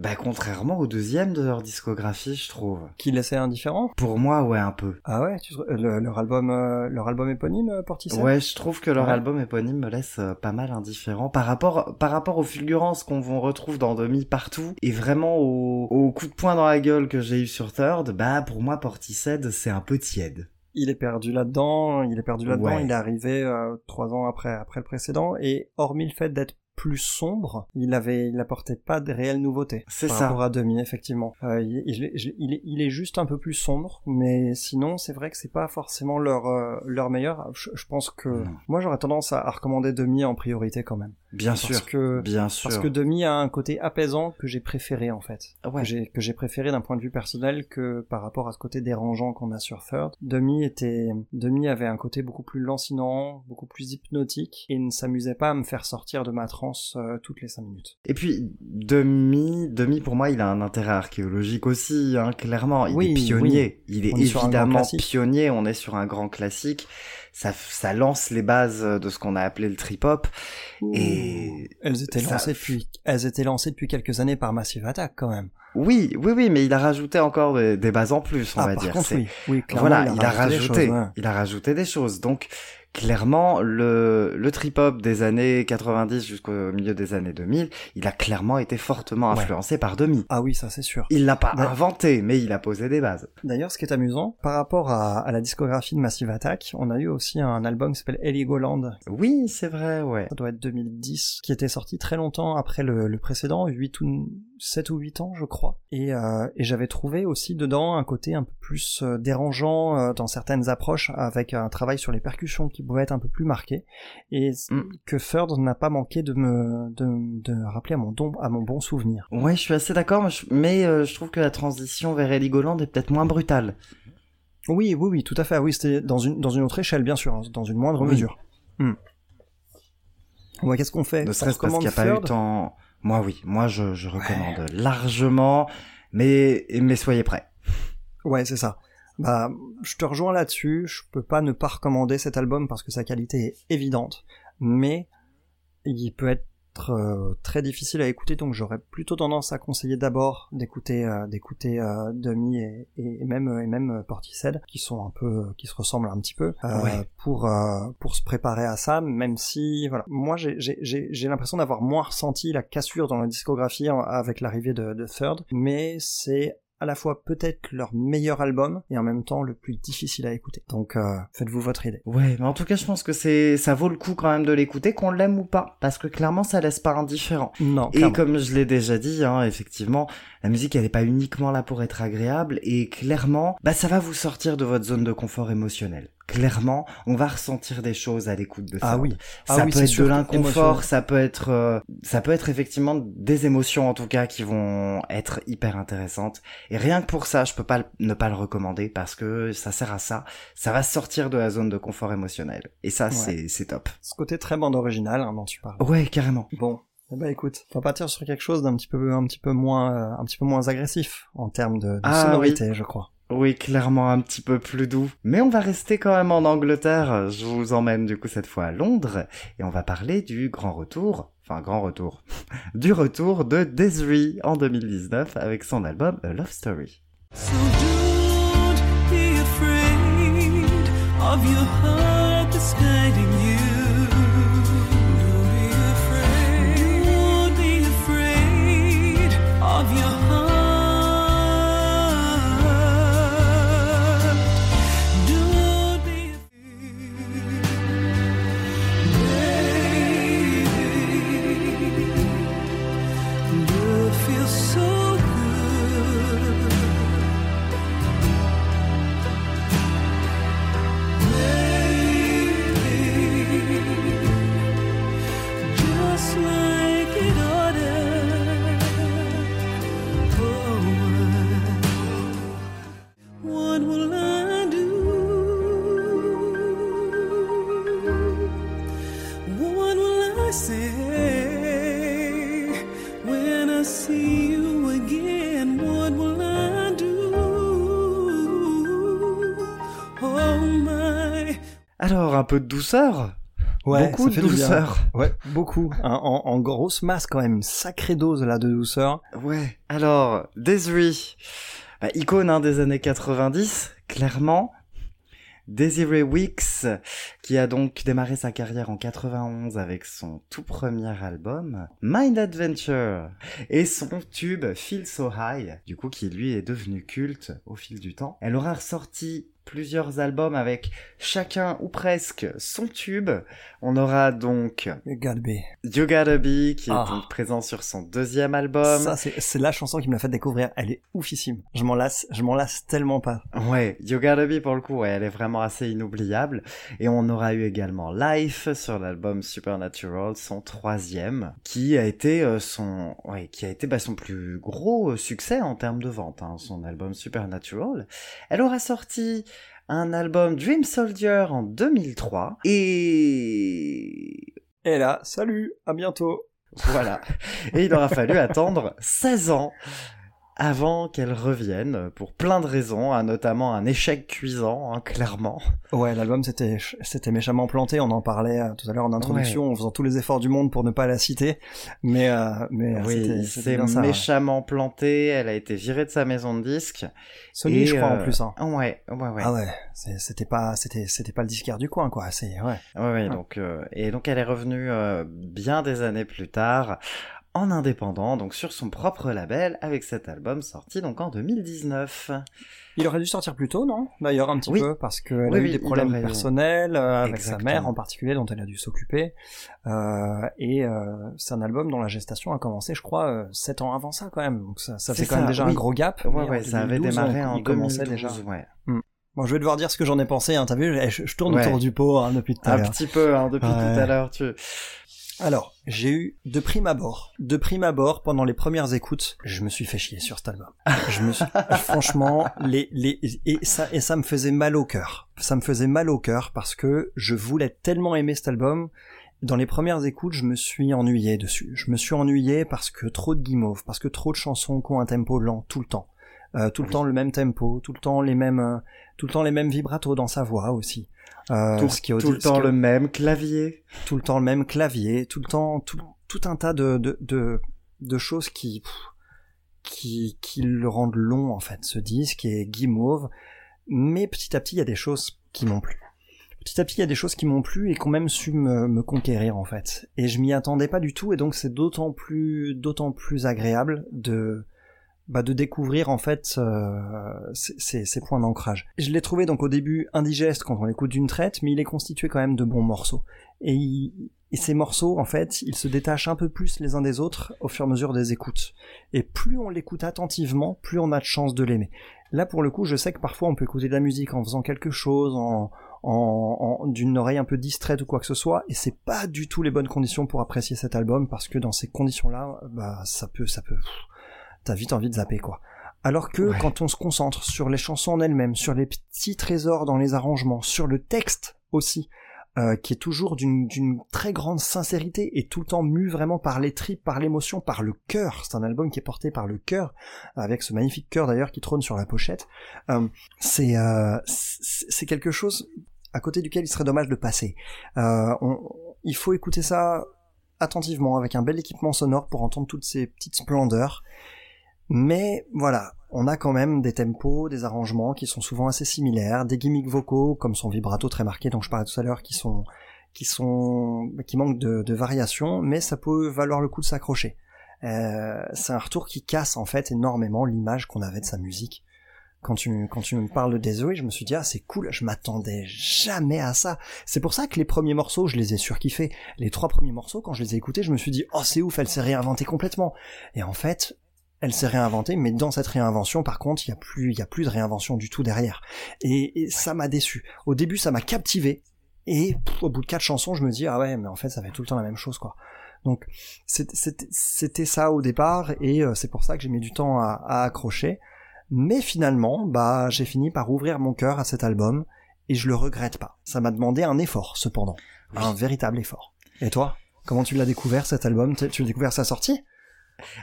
Speaker 2: Bah, contrairement au deuxième de leur discographie, je trouve.
Speaker 3: Qui laissait indifférent
Speaker 2: Pour moi, ouais, un peu.
Speaker 3: Ah ouais, tu, le- leur album, euh, leur album éponyme, euh, Portishead?
Speaker 2: Ouais, je trouve que leur
Speaker 3: Ouais.
Speaker 2: album éponyme me laisse euh, pas mal indifférent par rapport par rapport aux fulgurances qu'on vous retrouve dans Demi partout et vraiment au, au coup de poing dans la gueule que j'ai eu sur Third, bah pour moi Portishead c'est un peu tiède.
Speaker 3: Il est perdu là-dedans. Il est perdu là-dedans.
Speaker 2: Ouais.
Speaker 3: Il est arrivé euh, trois ans après, après le précédent. Et hormis le fait d'être plus sombre, il avait, il apportait pas de réelles nouveautés.
Speaker 2: C'est
Speaker 3: par
Speaker 2: ça.
Speaker 3: rapport à Demi, effectivement. Euh, il, il- il- il est juste un peu plus sombre, mais sinon, c'est vrai que c'est pas forcément leur, euh, leur meilleur. Je, je pense que
Speaker 2: Non.
Speaker 3: moi, j'aurais tendance à, à recommander Demi en priorité quand même,
Speaker 2: Bien
Speaker 3: parce
Speaker 2: sûr,
Speaker 3: que
Speaker 2: bien sûr.
Speaker 3: parce que Demi a un côté apaisant que j'ai préféré en fait.
Speaker 2: ouais.
Speaker 3: que j'ai préféré d'un point de vue personnel que par rapport à ce côté dérangeant qu'on a sur Third. Demi était Demi avait un côté beaucoup plus lancinant, beaucoup plus hypnotique et ne s'amusait pas à me faire sortir de ma transe euh, toutes les cinq minutes.
Speaker 2: Et puis Demi, Demi pour moi il a un intérêt archéologique aussi, hein, clairement. Il
Speaker 3: Oui,
Speaker 2: est pionnier. Il est
Speaker 3: est
Speaker 2: évidemment pionnier. On est sur un grand classique. Ça, ça lance les bases de ce qu'on a appelé le trip-hop. Et
Speaker 3: Elles étaient
Speaker 2: ça-
Speaker 3: lancées depuis, elles étaient lancées depuis quelques années par Massive Attack quand même.
Speaker 2: oui, oui, oui, mais il a rajouté encore des, des bases en plus, on
Speaker 3: ah,
Speaker 2: va
Speaker 3: par
Speaker 2: dire.
Speaker 3: contre,
Speaker 2: C'est-
Speaker 3: oui, oui, clairement,
Speaker 2: Voilà, il a rajouté,
Speaker 3: choses, ouais.
Speaker 2: il a rajouté des choses. Donc, clairement, le, le trip-hop des années 90 jusqu'au milieu des années 2000, il a clairement été fortement
Speaker 3: Ouais.
Speaker 2: influencé par Demi.
Speaker 3: Ah oui, ça c'est sûr.
Speaker 2: Il l'a pas inventé, mais il a posé des bases.
Speaker 3: D'ailleurs, ce qui est amusant, par rapport à, à la discographie de Massive Attack, on a eu aussi un album qui s'appelle Heligoland,
Speaker 2: Oui, c'est vrai, ouais.
Speaker 3: ça doit être 2010, qui était sorti très longtemps après le, le précédent, 8 ou 7 ou 8 ans je crois. Et, euh, et j'avais trouvé aussi dedans un côté un peu plus euh, dérangeant euh, dans certaines approches, avec un travail sur les percussions qui pouvait être un peu plus marqué, et
Speaker 2: Mm.
Speaker 3: que Third n'a pas manqué de me de, de rappeler à mon, don, à mon bon souvenir.
Speaker 2: Ouais, je suis assez d'accord, mais je- euh, trouve que la transition vers Heligoland est peut-être moins brutale.
Speaker 3: Oui, oui, oui, tout à fait. Oui, c'était dans une, dans une autre échelle, bien sûr, hein, dans une moindre
Speaker 2: Oui.
Speaker 3: mesure. Hmm. Ouais, qu'est-ce qu'on fait?
Speaker 2: Ne serait-ce parce qu'il n'y a pas eu tant... Moi, oui. Moi, je, je recommande largement, mais, mais soyez prêts.
Speaker 3: Ouais, c'est ça. Bah, je te rejoins là-dessus. Je peux pas ne pas recommander cet album parce que sa qualité est évidente, mais il peut être très difficile à écouter, donc j'aurais plutôt tendance à conseiller d'abord d'écouter, euh, d'écouter euh, Demi et, et, même et même euh, Portishead, qui sont un peu, qui se ressemblent un petit peu, euh,
Speaker 2: Ouais.
Speaker 3: pour euh, pour se préparer à ça. Même si, voilà, moi j'ai j'ai j'ai j'ai l'impression d'avoir moins ressenti la cassure dans la discographie avec l'arrivée de, de Third, mais c'est à la fois peut-être leur meilleur album et en même temps le plus difficile à écouter. Donc euh, faites-vous votre idée.
Speaker 2: Ouais, mais en tout cas, je pense que c'est, ça vaut le coup quand même de l'écouter, qu'on l'aime ou pas, parce que clairement, ça laisse pas indifférent.
Speaker 3: Non,
Speaker 2: Et comme je l'ai déjà dit, hein, effectivement, la musique, elle n'est pas uniquement là pour être agréable, et clairement, bah, ça va vous sortir de votre zone de confort émotionnel. Clairement, on va ressentir des choses à l'écoute de ça.
Speaker 3: Ah oui.
Speaker 2: Ça
Speaker 3: Ah oui,
Speaker 2: peut
Speaker 3: c'est
Speaker 2: être de l'inconfort, ça peut être, euh, ça peut être effectivement des émotions en tout cas qui vont être hyper intéressantes. Et rien que pour ça, je peux pas le- ne pas le recommander parce que ça sert à ça. Ça va sortir de la zone de confort émotionnel. Et ça,
Speaker 3: Ouais.
Speaker 2: c'est, c'est top.
Speaker 3: Ce côté très bande originale hein, dont tu parles.
Speaker 2: Ouais, carrément.
Speaker 3: Bon, eh ben écoute, on va partir sur quelque chose d'un petit peu, un petit peu moins, euh, un petit peu moins agressif en termes de, de
Speaker 2: Ah,
Speaker 3: sonorité, je crois.
Speaker 2: Oui, clairement un petit peu plus doux. Mais on va rester quand même en Angleterre. Je vous emmène du coup cette fois à Londres et on va parler du grand retour, enfin grand retour, du retour de Desiree en 2019 avec son album A Love Story.
Speaker 1: So don't be afraid of your heart
Speaker 2: peu de douceur, beaucoup de douceur.
Speaker 3: Ouais, beaucoup. En, en grosse masse quand même, une sacrée dose là de douceur.
Speaker 2: Ouais. Alors Desiree, bah, icône hein, des années 90, clairement. Desiree Weeks, qui a donc démarré sa carrière en 91 avec son tout premier album, Mind Adventure, et son tube Feel So High, du coup qui lui est devenu culte au fil du temps. Elle aura ressorti plusieurs albums avec chacun ou presque son tube. On aura donc. You Gotta Be, qui
Speaker 3: Ah.
Speaker 2: est donc présent sur son deuxième album.
Speaker 3: Ça, c'est c'est la chanson qui me l'a fait découvrir. Elle est oufissime. Je m'en lasse, je m'en lasse tellement pas.
Speaker 2: Ouais, You Gotta Be pour le coup, ouais, elle est vraiment assez inoubliable. Et on aura eu également Life sur l'album Supernatural, son troisième, qui a été euh, son, ouais, qui a été bah, son plus gros euh, succès en termes de vente, hein, son album Supernatural. Elle aura sorti un album Dream Soldier en 2003 et
Speaker 3: Et là, salut, à bientôt.
Speaker 2: voilà. Et il aura fallu attendre 16 ans avant qu'elle revienne pour plein de raisons, hein, notamment un échec cuisant, hein, clairement.
Speaker 3: Ouais, l'album c'était c'était méchamment planté. On en parlait euh, tout à l'heure en introduction, en faisant tous les efforts du monde pour ne pas la citer. Mais euh, mais euh,
Speaker 2: Oui, c'est
Speaker 3: ouais.
Speaker 2: méchamment planté. Elle a été virée de sa maison de disques.
Speaker 3: Sony,
Speaker 2: Et,
Speaker 3: je crois en
Speaker 2: euh,
Speaker 3: plus. Hein.
Speaker 2: Ouais, ouais, ouais.
Speaker 3: Ah ouais, c'était pas c'était c'était pas le disquaire du coin quoi. C'est ouais.
Speaker 2: Ouais, ouais,
Speaker 3: Ah.
Speaker 2: donc et donc elle est revenue bien des années plus tard en indépendant, donc sur son propre label avec cet album sorti donc en 2019.
Speaker 3: Il aurait dû sortir plus tôt, non? D'ailleurs, un petit
Speaker 2: Oui.
Speaker 3: peu, parce qu'elle
Speaker 2: Oui,
Speaker 3: a eu
Speaker 2: oui,
Speaker 3: des problèmes
Speaker 2: aurait-
Speaker 3: personnels euh, avec sa mère en particulier, dont elle a dû s'occuper. Euh, et euh, c'est un album dont la gestation a commencé, je crois, euh, sept ans avant ça, quand même. Donc ça, ça fait quand même déjà un gros gap.
Speaker 2: Ouais, ouais, ça avait
Speaker 3: 2012,
Speaker 2: démarré en
Speaker 3: il commençait
Speaker 2: 2012,
Speaker 3: déjà.
Speaker 2: ouais.
Speaker 3: Bon, je vais devoir dire ce que j'en ai pensé, hein, t'as vu je, je tourne
Speaker 2: Ouais.
Speaker 3: autour du pot hein, depuis tout à
Speaker 2: Un
Speaker 3: l'heure.
Speaker 2: petit peu, hein, depuis
Speaker 3: Ouais.
Speaker 2: tout à l'heure, tu...
Speaker 3: Alors, j'ai eu de prime abord, de prime abord, pendant les premières écoutes, je me suis fait chier sur cet album. Je me suis, franchement, les, les, et ça, et ça me faisait mal au cœur. Ça me faisait mal au cœur parce que je voulais tellement aimer cet album. Dans les premières écoutes, je me suis ennuyé dessus. Je me suis ennuyé parce que trop de guimauve, parce que trop de chansons qui ont un tempo lent tout le temps. Euh, tout le
Speaker 2: Oui.
Speaker 3: temps le même tempo, tout le temps les mêmes, euh, tout le temps les mêmes vibratos dans sa voix aussi. Euh,
Speaker 2: tout,
Speaker 3: ce qui est au-
Speaker 2: tout le temps le même clavier.
Speaker 3: tout le temps le même clavier, tout le temps tout, tout un tas de de, de, de choses qui pff, qui qui le rendent long en fait ce disque est guimauve, mais petit à petit il y a des choses qui m'ont plu. Petit à petit il y a des choses qui m'ont plu et qui ont même su me, me conquérir en fait. Et je m'y attendais pas du tout et donc c'est d'autant plus d'autant plus agréable de bah, de découvrir en fait euh, ces, points d'ancrage. Je l'ai trouvé donc au début indigeste quand on l'écoute d'une traite, mais il est constitué quand même de bons morceaux. Et, il- et ces morceaux, en fait, ils se détachent un peu plus les uns des autres au fur et à mesure des écoutes. Et plus on l'écoute attentivement, plus on a de chance de l'aimer. Là, pour le coup, je sais que parfois on peut écouter de la musique en faisant quelque chose, en, en, en- d'une oreille un peu distraite ou quoi que ce soit, et c'est pas du tout les bonnes conditions pour apprécier cet album parce que dans ces conditions-là, bah ça peut, ça peut, t'as vite envie de zapper quoi. Alors que
Speaker 2: Ouais.
Speaker 3: quand on se concentre sur les chansons en elles-mêmes, sur les petits trésors dans les arrangements, sur le texte aussi, euh, qui est toujours d'une très grande sincérité et tout le temps mu vraiment par les tripes, par l'émotion, par le cœur. C'est un album qui est porté par le cœur, avec ce magnifique cœur d'ailleurs qui trône sur la pochette. Euh, c'est euh, c'est quelque chose à côté duquel il serait dommage de passer. On- il faut écouter ça attentivement avec un bel équipement sonore pour entendre toutes ces petites splendeurs. Mais voilà, on a quand même des tempos, des arrangements qui sont souvent assez similaires, des gimmicks vocaux comme son vibrato très marqué dont je parlais tout à l'heure qui sont qui sont qui manquent de, de variation, mais ça peut valoir le coup de s'accrocher. Euh, c'est un retour qui casse en fait énormément l'image qu'on avait de sa musique. Quand tu quand tu me parles de Désolé, je me suis dit ah c'est cool, je m'attendais jamais à ça. C'est pour ça que les premiers morceaux, je les ai surkiffés. Les trois premiers morceaux, quand je les ai écoutés, je me suis dit oh c'est ouf, elle s'est réinventée complètement. Et en fait, elle s'est réinventée, mais dans cette réinvention, par contre, il y a plus, il y a plus de réinvention du tout derrière. Et, et ça m'a déçu. Au début, ça m'a captivé. Et pff, au bout de quatre chansons, je me dis ah ouais, mais en fait, ça fait tout le temps la même chose, quoi. Donc c'était- ça au départ, et euh, c'est pour ça que j'ai mis du temps à, à accrocher. Mais finalement, bah, j'ai fini par ouvrir mon cœur à cet album, et je le regrette pas. Ça m'a demandé un effort, cependant,
Speaker 2: Oui.
Speaker 3: un véritable effort. Et toi, comment tu l'as découvert cet album? Tu l'as découvert sa sortie?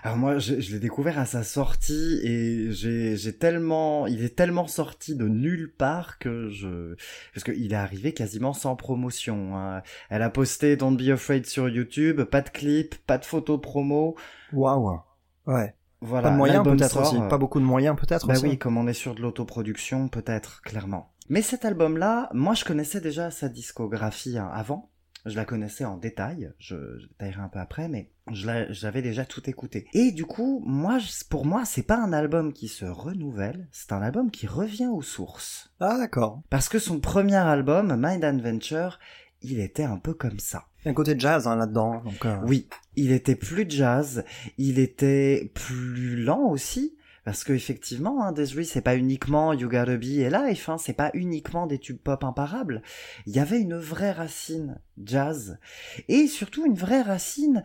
Speaker 2: Alors moi, je, je l'ai découvert à sa sortie et j'ai j'ai tellement, il est tellement sorti de nulle part que je, parce qu'il est arrivé quasiment sans promotion. hein. Elle a posté Don't Be Afraid sur YouTube, pas de clip, pas de photo promo.
Speaker 3: Waouh. Ouais.
Speaker 2: Voilà.
Speaker 3: pas de moyens peut-être aussi. Pas beaucoup de moyens peut-être
Speaker 2: Bah
Speaker 3: aussi.
Speaker 2: oui, comme on est sur de l'autoproduction, peut-être, clairement. Mais cet album-là, moi je connaissais déjà sa discographie hein, avant. Je la connaissais en détail, je, je détaillerai un peu après, mais j'avais déjà tout écouté. Et du coup, moi, pour moi, c'est pas un album qui se renouvelle, c'est un album qui revient aux sources.
Speaker 3: Ah d'accord.
Speaker 2: Parce que son premier album, Mind Adventure, il était un peu comme ça.
Speaker 3: Il y a un côté jazz hein, là-dedans. Donc euh,
Speaker 2: Oui, il était plus jazz, il était plus lent aussi, parce que effectivement, hein, Desiree, c'est pas uniquement You Gotta Be et Life, hein, c'est pas uniquement des tubes pop imparables. Il y avait une vraie racine jazz, et surtout une vraie racine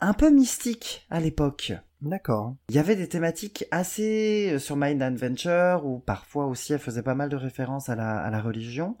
Speaker 2: un peu mystique à l'époque.
Speaker 3: D'accord.
Speaker 2: Il y avait des thématiques assez euh, sur Mind Adventure, où parfois aussi elle faisait pas mal de références à la, à la religion.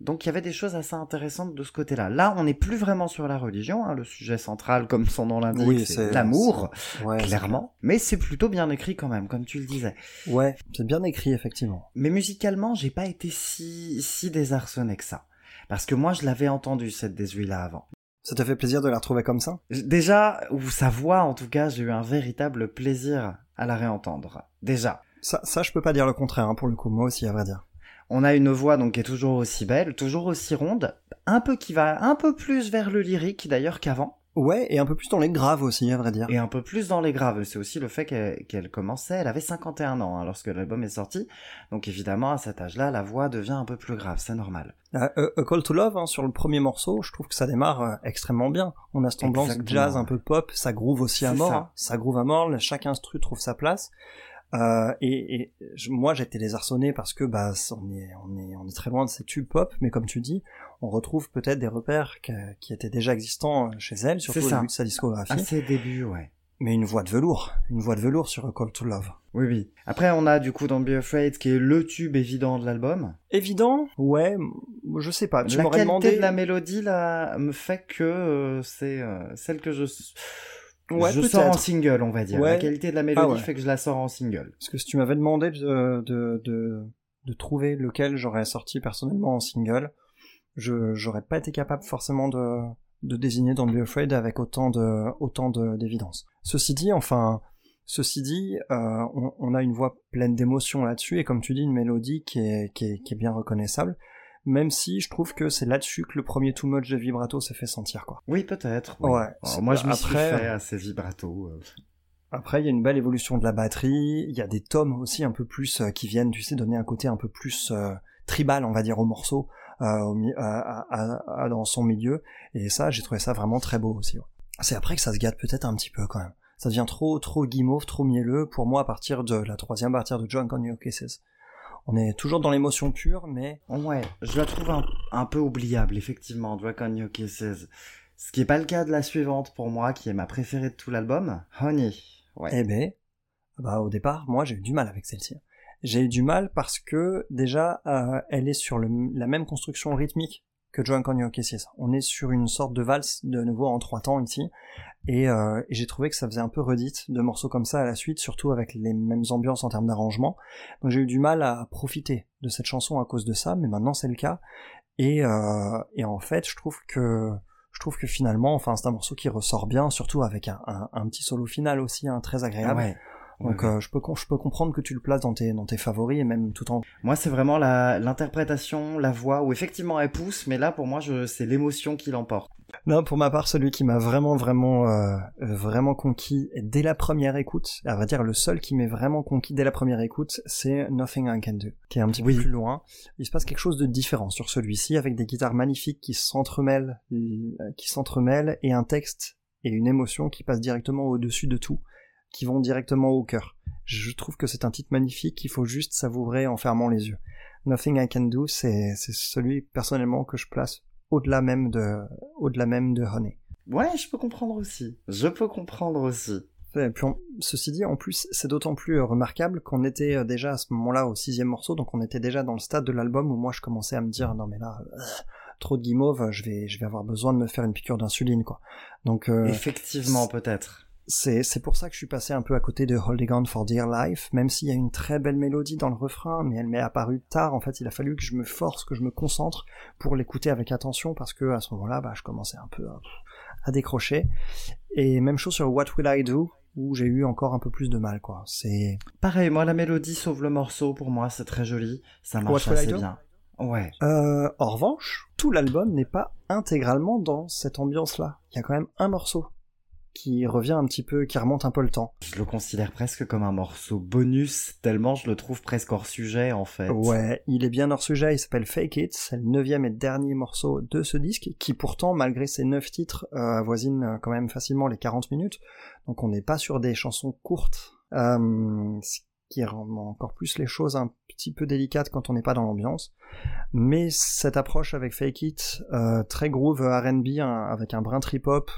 Speaker 2: Donc il y avait des choses assez intéressantes de ce côté-là. Là, on n'est plus vraiment sur la religion, hein, le sujet central, comme son nom l'indique,
Speaker 3: Oui,
Speaker 2: c'est l'amour,
Speaker 3: Ouais,
Speaker 2: clairement. Mais c'est plutôt bien écrit quand même, comme tu le disais.
Speaker 3: Ouais, c'est bien écrit effectivement.
Speaker 2: Mais musicalement, j'ai pas été si, si désarçonné que ça. Parce que moi, je l'avais entendu, cette désuie-là, avant.
Speaker 3: Ça t'a fait plaisir de la retrouver comme ça?
Speaker 2: Déjà, ou sa voix, en tout cas, j'ai eu un véritable plaisir à la réentendre. Déjà.
Speaker 3: Ça, ça, je peux pas dire le contraire hein, pour le coup. Moi aussi, à vrai dire.
Speaker 2: On a une voix donc qui est toujours aussi belle, toujours aussi ronde, un peu qui va un peu plus vers le lyrique d'ailleurs qu'avant,
Speaker 3: Ouais, et un peu plus dans les graves aussi, à vrai dire.
Speaker 2: et un peu plus dans les graves. C'est aussi le fait qu'elle qu'elle commençait, elle avait 51 ans hein, lorsque l'album est sorti, donc évidemment à cet âge-là, la voix devient un peu plus grave, c'est normal.
Speaker 3: Euh, euh, A Call to Love, hein, sur le premier morceau, je trouve que ça démarre euh, extrêmement bien. On a cette ambiance
Speaker 2: Exactement,
Speaker 3: jazz un peu pop, ça groove aussi à mort.
Speaker 2: ça.
Speaker 3: hein. Ça groove à mort, chaque instru trouve sa place. Euh, et, et moi j'étais désarçonné parce que bah on est on est on est très loin de ces tubes pop mais comme tu dis on retrouve peut-être des repères qui étaient déjà existants chez elle surtout au début de sa discographie
Speaker 2: À ses débuts, ouais.
Speaker 3: mais une voix de velours une voix de velours sur A Call to Love
Speaker 2: Oui, oui. Après, on a du coup Don't Be Afraid, qui est le tube évident de l'album.
Speaker 3: évident? Ouais je sais pas tu
Speaker 2: la qualité
Speaker 3: demandé
Speaker 2: de la mélodie, là, me fait que euh, c'est euh, celle que je...
Speaker 3: Ouais,
Speaker 2: je sors en single, on va dire.
Speaker 3: Ouais.
Speaker 2: La qualité de la mélodie
Speaker 3: Ah ouais.
Speaker 2: fait que je la sors en single.
Speaker 3: Parce que si tu m'avais demandé de, de, de, de trouver lequel j'aurais sorti personnellement en single, je j'aurais pas été capable forcément de, de désigner Don't Be Afraid avec autant de autant de- d'évidence. Ceci dit, enfin, ceci dit, euh, on, on a une voix pleine d'émotion là-dessus et comme tu dis, une mélodie qui est, qui est, qui est bien reconnaissable. Même si je trouve que c'est là-dessus que le premier too much de vibrato s'est fait sentir, quoi.
Speaker 2: Oui, peut-être. oui.
Speaker 3: Ouais.
Speaker 2: Alors, moi, je m'y suis fait à ces vibratos. euh.
Speaker 3: Après, il y a une belle évolution de la batterie, il y a des tomes aussi un peu plus euh, qui viennent, tu sais, donner un côté un peu plus tribal, on va dire, au morceau, au mi- à- à- à- dans son milieu, et ça, j'ai trouvé ça vraiment très beau aussi. ouais. C'est après que ça se gâte peut-être un petit peu quand même. Ça devient trop, trop guimauve, trop mielleux pour moi à partir de la troisième, à partir de John Conyo Kisses. On est toujours dans l'émotion pure, mais
Speaker 2: Ouais, je la trouve un, un peu oubliable, effectivement, Drag on Your Kisses. Ce qui est pas le cas de la suivante pour moi, qui est ma préférée de tout l'album, Honey. Ouais.
Speaker 3: Eh ben, bah au départ, moi j'ai eu du mal avec celle-ci. J'ai eu du mal parce que déjà, euh, elle est sur le, la même construction rythmique que Joan Conyo Kisses. On est sur une sorte de valse de nouveau en trois temps ici, et, euh, j'ai trouvé que ça faisait un peu redite de morceaux comme ça à la suite, surtout avec les mêmes ambiances en termes d'arrangement. Donc j'ai eu du mal à profiter de cette chanson à cause de ça, mais maintenant c'est le cas. Et, euh, et en fait, je trouve que je trouve que finalement, enfin, c'est un morceau qui ressort bien, surtout avec un, un, un petit solo final aussi, hein, très agréable.
Speaker 2: Ouais.
Speaker 3: Donc
Speaker 2: Ouais.
Speaker 3: euh, je peux je peux comprendre que tu le places dans tes dans tes favoris et même tout en
Speaker 2: Moi, c'est vraiment la- l'interprétation, la voix, où effectivement elle pousse, mais là, pour moi, je, c'est l'émotion qui l'emporte.
Speaker 3: non pour ma part celui qui m'a vraiment vraiment euh, vraiment conquis dès la première écoute à vrai dire le seul qui m'est vraiment conquis dès la première écoute c'est Nothing I Can Do qui est un petit
Speaker 2: Oui.
Speaker 3: peu plus loin il se passe quelque chose de différent sur celui-ci avec des guitares magnifiques qui s'entremêlent qui s'entremêlent et un texte et une émotion qui passe directement au-dessus de tout qui vont directement au cœur je trouve que c'est un titre magnifique qu'il faut juste savourer en fermant les yeux Nothing I Can Do c'est c'est celui personnellement que je place au-delà même de au-delà même de Honey.
Speaker 2: Ouais, je peux comprendre aussi. Je peux comprendre aussi.
Speaker 3: Et puis on- ceci dit, en plus, c'est d'autant plus euh, remarquable qu'on était euh, déjà à ce moment-là au sixième morceau, donc on était déjà dans le stade de l'album où moi je commençais à me dire non mais là euh, trop de guimauve, je vais je vais avoir besoin de me faire une piqûre d'insuline quoi. Donc euh,
Speaker 2: Effectivement, peut-être.
Speaker 3: C'est c'est pour ça que je suis passé un peu à côté de Holding On for Dear Life, même s'il y a une très belle mélodie dans le refrain, mais elle m'est apparue tard. En fait, il a fallu que je me force, que je me concentre pour l'écouter avec attention, parce que à ce moment-là, bah, je commençais un peu à, à décrocher. Et même chose sur What Will I Do, où j'ai eu encore un peu plus de mal, quoi. C'est
Speaker 2: Pareil, moi, la mélodie sauve le morceau, pour moi, c'est très joli. Ça marche
Speaker 3: What Will I
Speaker 2: assez
Speaker 3: Do
Speaker 2: bien. Ouais.
Speaker 3: euh, en revanche, tout l'album n'est pas intégralement dans cette ambiance-là. Il y a quand même un morceau qui revient un petit peu, qui remonte un peu le temps.
Speaker 2: Je le considère presque comme un morceau bonus, tellement je le trouve presque hors sujet, en fait.
Speaker 3: Ouais, il est bien hors sujet, il s'appelle Fake It, c'est le neuvième et dernier morceau de ce disque, qui pourtant, malgré ses neuf titres, euh, avoisine euh, quand même facilement les 40 minutes, donc on n'est pas sur des chansons courtes, euh, ce qui rend encore plus les choses un petit peu délicates quand on n'est pas dans l'ambiance, mais cette approche avec Fake It, euh, très groove R&B, avec un brin trip-hop,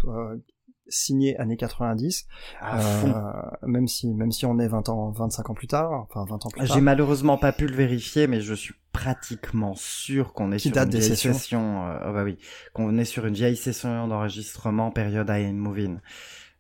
Speaker 3: signé années 90,
Speaker 2: À fond.
Speaker 3: euh, même si même si on est 20 ans, 25 ans plus tard, enfin 20 ans plus tard.
Speaker 2: J'ai malheureusement pas pu le vérifier, mais je suis pratiquement sûr qu'on est
Speaker 3: Qui
Speaker 2: sur une vieille session. euh, oh bah oui, qu'on est sur une vieille session d'enregistrement période I Am Moving.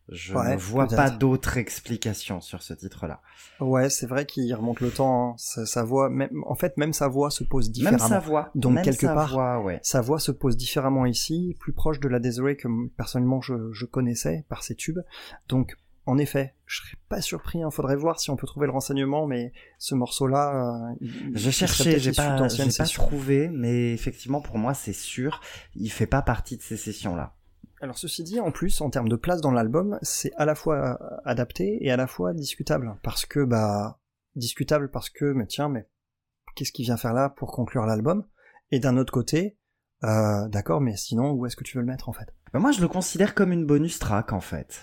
Speaker 2: Je
Speaker 3: Ouais,
Speaker 2: ne vois pas d'autre explication sur ce titre-là.
Speaker 3: Ouais, c'est vrai qu'il remonte le temps. hein. Sa, sa voix, même en fait, même sa voix se pose
Speaker 2: Même
Speaker 3: différemment.
Speaker 2: sa voix.
Speaker 3: Donc,
Speaker 2: même
Speaker 3: quelque
Speaker 2: sa
Speaker 3: part-
Speaker 2: voix, ouais.
Speaker 3: Sa voix se pose différemment ici, plus proche de la Desiree que personnellement je, je connaissais par ses tubes. Donc, en effet, je serais pas surpris. Il faudrait voir si on peut trouver le renseignement, mais ce morceau-là, euh, il- il
Speaker 2: J'ai pas, pas trouvé, mais effectivement pour moi c'est sûr, il fait pas partie de ces sessions-là.
Speaker 3: Alors ceci dit, en plus, en termes de place dans l'album, c'est à la fois euh, adapté et à la fois discutable. Parce que, bah, discutable parce que, mais tiens, mais qu'est-ce qu'il vient faire là pour conclure l'album? Et d'un autre côté, euh, d'accord, mais sinon, où est-ce que tu veux le mettre en fait?
Speaker 2: Mais moi je le considère comme une bonus track en fait.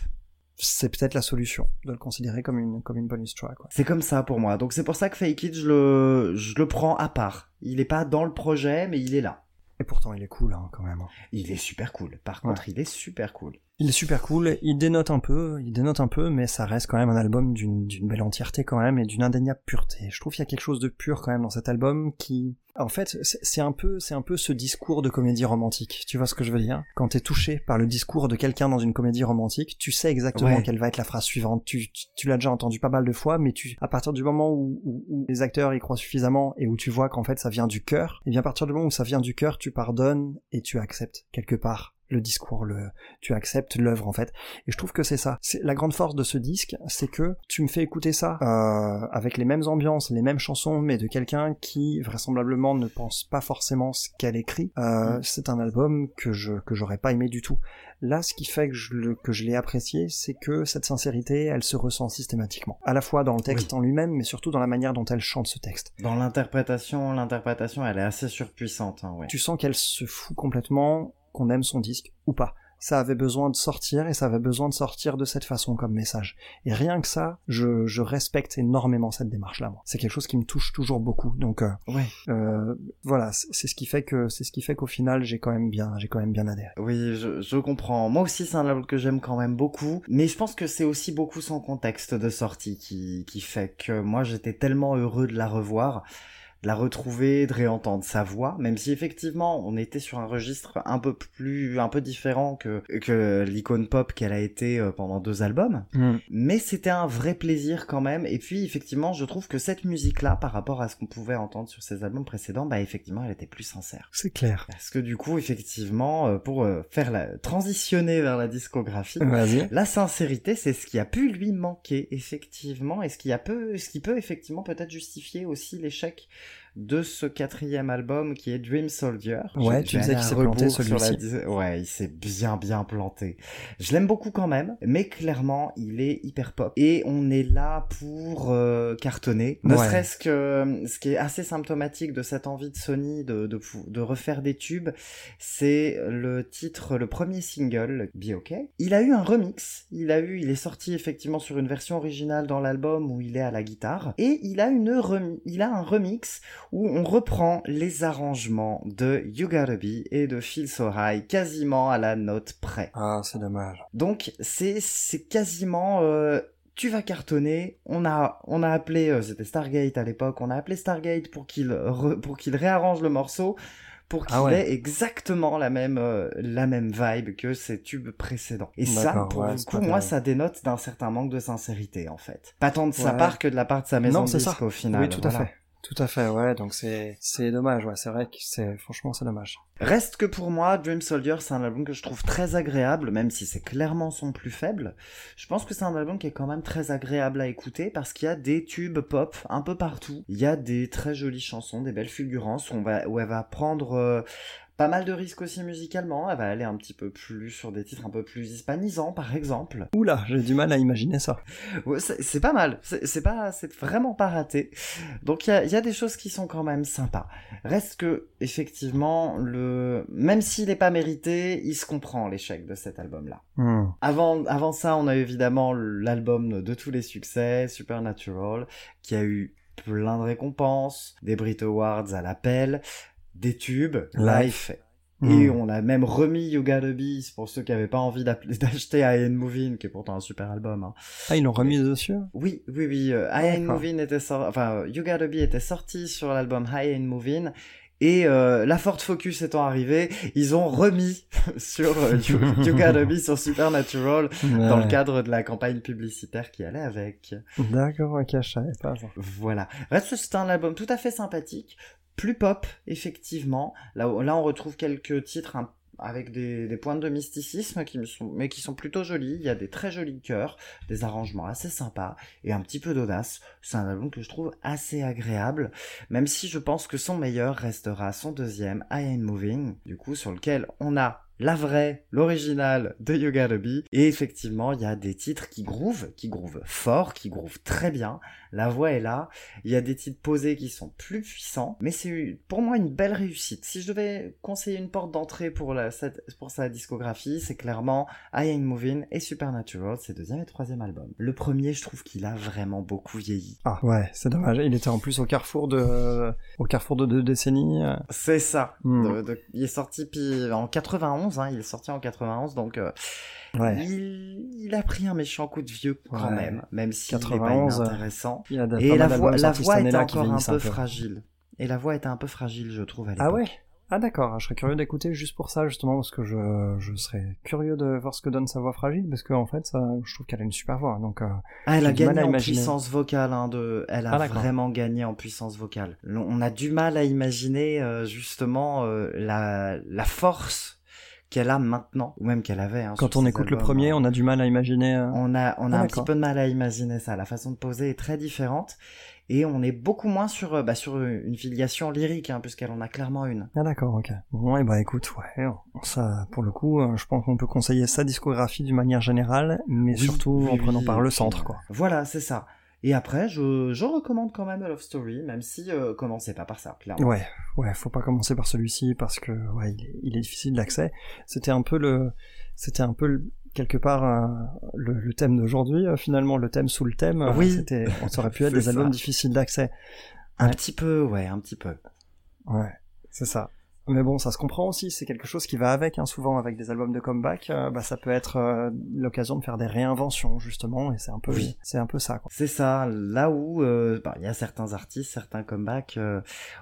Speaker 3: C'est peut-être la solution de le considérer comme une comme une bonus track. ouais.
Speaker 2: C'est comme ça pour moi. Donc c'est pour ça que Fake It, je le, je le prends à part. Il est pas dans le projet, mais il est là.
Speaker 3: Et pourtant, il est cool hein, quand même. hein.
Speaker 2: Il est super cool. Par
Speaker 3: Ouais.
Speaker 2: contre, il est super cool.
Speaker 3: Il est super cool, il dénote un peu, il dénote un peu, mais ça reste quand même un album d'une belle entièreté quand même et d'une indéniable pureté. Je trouve qu'il y a quelque chose de pur quand même dans cet album qui, en fait, c'est c'est un peu, c'est un peu ce discours de comédie romantique. Tu vois ce que je veux dire? Quand t'es touché par le discours de quelqu'un dans une comédie romantique, tu sais exactement
Speaker 2: Ouais.
Speaker 3: quelle va être la phrase suivante. Tu, tu, tu l'as déjà entendu pas mal de fois, mais tu, à partir du moment où, où, où les acteurs y croient suffisamment et où tu vois qu'en fait ça vient du cœur, et bien à partir du moment où ça vient du cœur, tu pardonnes et tu acceptes quelque part le discours, le, tu acceptes l'œuvre en fait. Et je trouve que c'est ça. C'est la grande force de ce disque, c'est que tu me fais écouter ça euh, avec les mêmes ambiances, les mêmes chansons, mais de quelqu'un qui vraisemblablement ne pense pas forcément ce qu'elle écrit. Euh, C'est un album que je que j'aurais pas aimé du tout. Là, ce qui fait que je le- que je l'ai apprécié, c'est que cette sincérité, elle se ressent systématiquement, à la fois dans le texte en lui-même, mais surtout dans la manière dont elle chante ce texte.
Speaker 2: Dans l'interprétation, l'interprétation, elle est assez surpuissante. Hein, ouais.
Speaker 3: Tu sens qu'elle se fout complètement qu'on aime son disque ou pas. Ça avait besoin de sortir et ça avait besoin de sortir de cette façon comme message. Et rien que ça, je, je respecte énormément cette démarche-là. moi. C'est quelque chose qui me touche toujours beaucoup. Donc euh,
Speaker 2: Ouais.
Speaker 3: euh, voilà, c'est c'est ce qui fait que c'est ce qui fait qu'au final j'ai quand même bien j'ai quand même bien adhéré.
Speaker 2: Oui, je, je comprends. Moi aussi, c'est un album que j'aime quand même beaucoup. Mais je pense que c'est aussi beaucoup son contexte de sortie qui, qui fait que moi, j'étais tellement heureux de la revoir, de la retrouver, de réentendre sa voix, même si effectivement, on était sur un registre un peu plus, un peu différent que, que l'icône pop qu'elle a été euh, pendant deux albums. Mais c'était un vrai plaisir quand même. Et puis, effectivement, je trouve que cette musique-là, par rapport à ce qu'on pouvait entendre sur ses albums précédents, bah, effectivement, elle était plus sincère.
Speaker 3: C'est clair.
Speaker 2: Parce que du coup, effectivement, euh, pour euh, faire la transitionner vers la discographie, la sincérité, c'est ce qui a pu lui manquer effectivement, et ce qui a peu, ce qui peut effectivement peut-être justifier aussi l'échec de ce quatrième album qui est Dream Soldier.
Speaker 3: Ouais,
Speaker 2: Je-
Speaker 3: tu disais qu'il s'est planté,
Speaker 2: la
Speaker 3: celui-ci.
Speaker 2: dis- Ouais, il s'est bien bien planté. Je l'aime beaucoup quand même, mais clairement, il est hyper pop. Et on est là pour euh, cartonner. Ne
Speaker 3: Ouais.
Speaker 2: serait-ce que euh, ce qui est assez symptomatique de cette envie de Sony de, de, refaire des tubes, c'est le titre, le premier single, Be OK. Il a eu un remix. Il a eu, il est sorti effectivement sur une version originale dans l'album où il est à la guitare. Et il a une il a un remix où on reprend les arrangements de You Gotta Be et de Feel So High quasiment à la note près.
Speaker 3: Ah, c'est dommage.
Speaker 2: Donc c'est c'est quasiment euh, tu vas cartonner. On a on a appelé euh, c'était Stargate à l'époque. On a appelé Stargate pour qu'il re- pour qu'il réarrange le morceau pour qu'il
Speaker 3: Ah ouais.
Speaker 2: ait exactement la même euh, la même vibe que ses tubes précédents. Et ça pour
Speaker 3: ouais,
Speaker 2: le coup moi ça dénote d'un certain manque de sincérité en fait. Pas tant de sa part que de la part de sa maison
Speaker 3: Non,
Speaker 2: de
Speaker 3: c'est
Speaker 2: disque
Speaker 3: ça.
Speaker 2: au final.
Speaker 3: oui, tout à fait. Tout à fait, ouais, donc c'est c'est dommage, ouais, c'est vrai que c'est franchement c'est dommage.
Speaker 2: Reste que pour moi, Dream Soldier, c'est un album que je trouve très agréable, même si c'est clairement son plus faible. Je pense que c'est un album qui est quand même très agréable à écouter parce qu'il y a des tubes pop un peu partout. Il y a des très jolies chansons, des belles fulgurances où, on va, où elle va prendre euh, pas mal de risques aussi musicalement. Elle va aller un petit peu plus sur des titres un peu plus hispanisants, par exemple.
Speaker 3: Oula, j'ai du mal à imaginer ça.
Speaker 2: Ouais, c'est pas mal, c'est pas, c'est vraiment pas raté. Donc il y a, il y a des choses qui sont quand même sympas. Reste que effectivement, le même s'il n'est pas mérité, il se comprend l'échec de cet album-là.
Speaker 3: Hmm.
Speaker 2: Avant, avant ça, on a évidemment l'album de tous les succès, Supernatural, qui a eu plein de récompenses, des Brit Awards à l'appel, des tubes,
Speaker 3: Life.
Speaker 2: Life Et on a même remis You Gotta Be pour ceux qui avaient pas envie d'acheter I Ain't Moving, qui est pourtant un super album. hein.
Speaker 3: Ah, ils l'ont remis dessus?
Speaker 2: Oui, oui, oui. euh, I
Speaker 3: D'accord.
Speaker 2: Moving était sorti, enfin, You Gotta Be était sorti sur l'album I Ain't Moving. Et euh, la Ford Focus étant arrivée, ils ont remis sur euh, you, You Gotta Be sur Supernatural dans le cadre de la campagne publicitaire qui allait avec.
Speaker 3: D'accord, ok, je savais pas.
Speaker 2: Voilà. Reste c'est un album tout à fait sympathique, plus pop effectivement. Là, on retrouve quelques titres un- avec des, des pointes de mysticisme qui sont, mais qui sont plutôt jolis. Il y a des très jolis chœurs, des arrangements assez sympas et un petit peu d'audace. C'est un album que je trouve assez agréable, même si je pense que son meilleur restera son deuxième, I Ain't Moving, du coup sur lequel on a la vraie, l'original de You Gotta Be. Et effectivement, il y a des titres qui groovent, qui groovent fort, qui groovent très bien. La voix est là. Il y a des titres posés qui sont plus puissants. Mais c'est pour moi une belle réussite. Si je devais conseiller une porte d'entrée pour, la, pour sa discographie, c'est clairement I Ain't Moving et Supernatural, ses deuxième et troisième albums. Le premier, je trouve qu'il a vraiment beaucoup vieilli.
Speaker 3: Ah ouais, c'est dommage. Il était en plus au carrefour de, au carrefour de deux décennies. euh.
Speaker 2: C'est ça.
Speaker 3: Hmm.
Speaker 2: De- de- il est sorti puis en 91, hein, il est sorti en 91, donc euh,
Speaker 3: Ouais.
Speaker 2: il, il a pris un méchant coup de vieux quand
Speaker 3: Ouais.
Speaker 2: même, même s'il est pas
Speaker 3: 91, euh. Il a de-
Speaker 2: Et la voix, la voix
Speaker 3: qui
Speaker 2: encore un peu fragile. Et la voix était un peu fragile, je trouve, à l'époque.
Speaker 3: Ah ouais Ah d'accord, je serais curieux d'écouter juste pour ça justement parce que je, je serais curieux de voir ce que donne sa voix fragile parce qu'en fait ça, je trouve qu'elle a une super voix donc euh,
Speaker 2: Ah, elle a gagné en
Speaker 3: imaginer.
Speaker 2: puissance vocale, hein, de... elle a
Speaker 3: Ah,
Speaker 2: vraiment gagné en puissance vocale. On a du mal à imaginer euh, justement euh, la, la force qu'elle a maintenant, ou même qu'elle avait. hein,
Speaker 3: quand on écoute le premier
Speaker 2: hein.
Speaker 3: on a du mal à imaginer euh,
Speaker 2: On a, on a
Speaker 3: Ah,
Speaker 2: un petit peu de mal à imaginer ça. La façon de poser est très différente. Et on est beaucoup moins sur, euh, bah, sur une filiation lyrique, hein, puisqu'elle en a clairement une.
Speaker 3: Ah d'accord, ok. Bon, et bah écoute, ouais, ça, pour le coup, euh, je pense qu'on peut conseiller sa discographie d'une manière générale, mais
Speaker 2: Oui,
Speaker 3: surtout
Speaker 2: oui,
Speaker 3: en prenant
Speaker 2: oui,
Speaker 3: par le centre,
Speaker 2: euh,
Speaker 3: quoi.
Speaker 2: Voilà, c'est ça. Et après, je, je recommande quand même A Love Story, même si euh, commencez pas par ça, clairement.
Speaker 3: Ouais, ouais, faut pas commencer par celui-ci parce que, ouais, il est, il est difficile d'accès. C'était un peu le, c'était un peu le- quelque part euh, le, le thème d'aujourd'hui, euh, finalement, le thème sous le thème. euh,
Speaker 2: Oui.
Speaker 3: C'était, on aurait pu être des
Speaker 2: ça.
Speaker 3: albums difficiles d'accès.
Speaker 2: Un
Speaker 3: Ouais.
Speaker 2: petit peu, ouais, un petit peu.
Speaker 3: Ouais, c'est ça. Mais bon, ça se comprend aussi, c'est quelque chose qui va avec, hein, souvent avec des albums de comeback, euh, bah ça peut être euh, l'occasion de faire des réinventions justement, et c'est un peu,
Speaker 2: Oui.
Speaker 3: c'est un peu ça. Quoi.
Speaker 2: C'est ça, là où euh, bah, il y a certains artistes, certains comebacks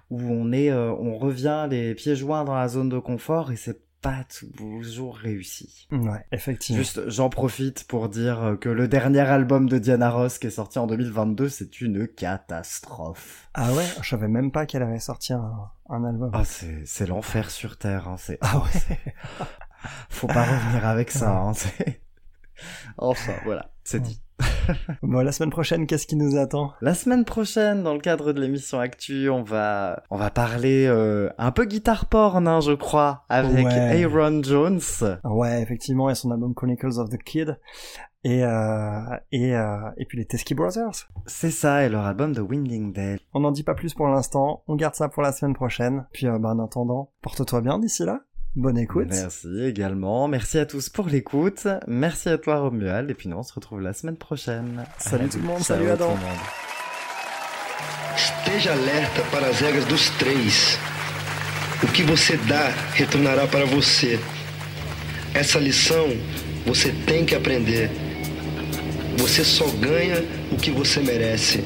Speaker 2: où on est, on revient les pieds joints dans la zone de confort et c'est pas toujours réussi.
Speaker 3: Ouais, effectivement.
Speaker 2: Juste, j'en profite pour dire que le dernier album de Diana Ross qui est sorti en 2022, c'est une catastrophe.
Speaker 3: Ah ouais, je savais même pas qu'elle avait sorti un, un album.
Speaker 2: Ah, c'est, c'est l'enfer sur Terre, hein, c'est,
Speaker 3: Ah ouais?
Speaker 2: faut pas revenir avec ça, hein. Enfin, voilà, c'est dit.
Speaker 3: bon, la semaine prochaine, qu'est-ce qui nous attend?
Speaker 2: La semaine prochaine, dans le cadre de l'émission Actu, on va, on va parler euh, un peu guitare porn, hein, je crois, avec
Speaker 3: Ouais.
Speaker 2: Aaron Jones.
Speaker 3: Ouais, effectivement, a son album Chronicles of the Kid, et euh, et euh, et puis les Teskey Brothers.
Speaker 2: C'est ça, et leur album de Winding Dale.
Speaker 3: On n'en dit pas plus pour l'instant, on garde ça pour la semaine prochaine. Puis bah, en attendant, porte-toi bien d'ici là. Bonne écoute.
Speaker 2: Merci également. Merci à tous pour l'écoute. Merci à toi, Romuald. Et puis nous, on se retrouve la semaine prochaine.
Speaker 3: Salut tout le monde,
Speaker 2: Ciao
Speaker 3: salut Adam.
Speaker 2: tout le monde.
Speaker 4: Esteja alerta para as regras dos três. O que você dá retornará para você. Essa lição você tem que aprender. Você só ganha o que você merece.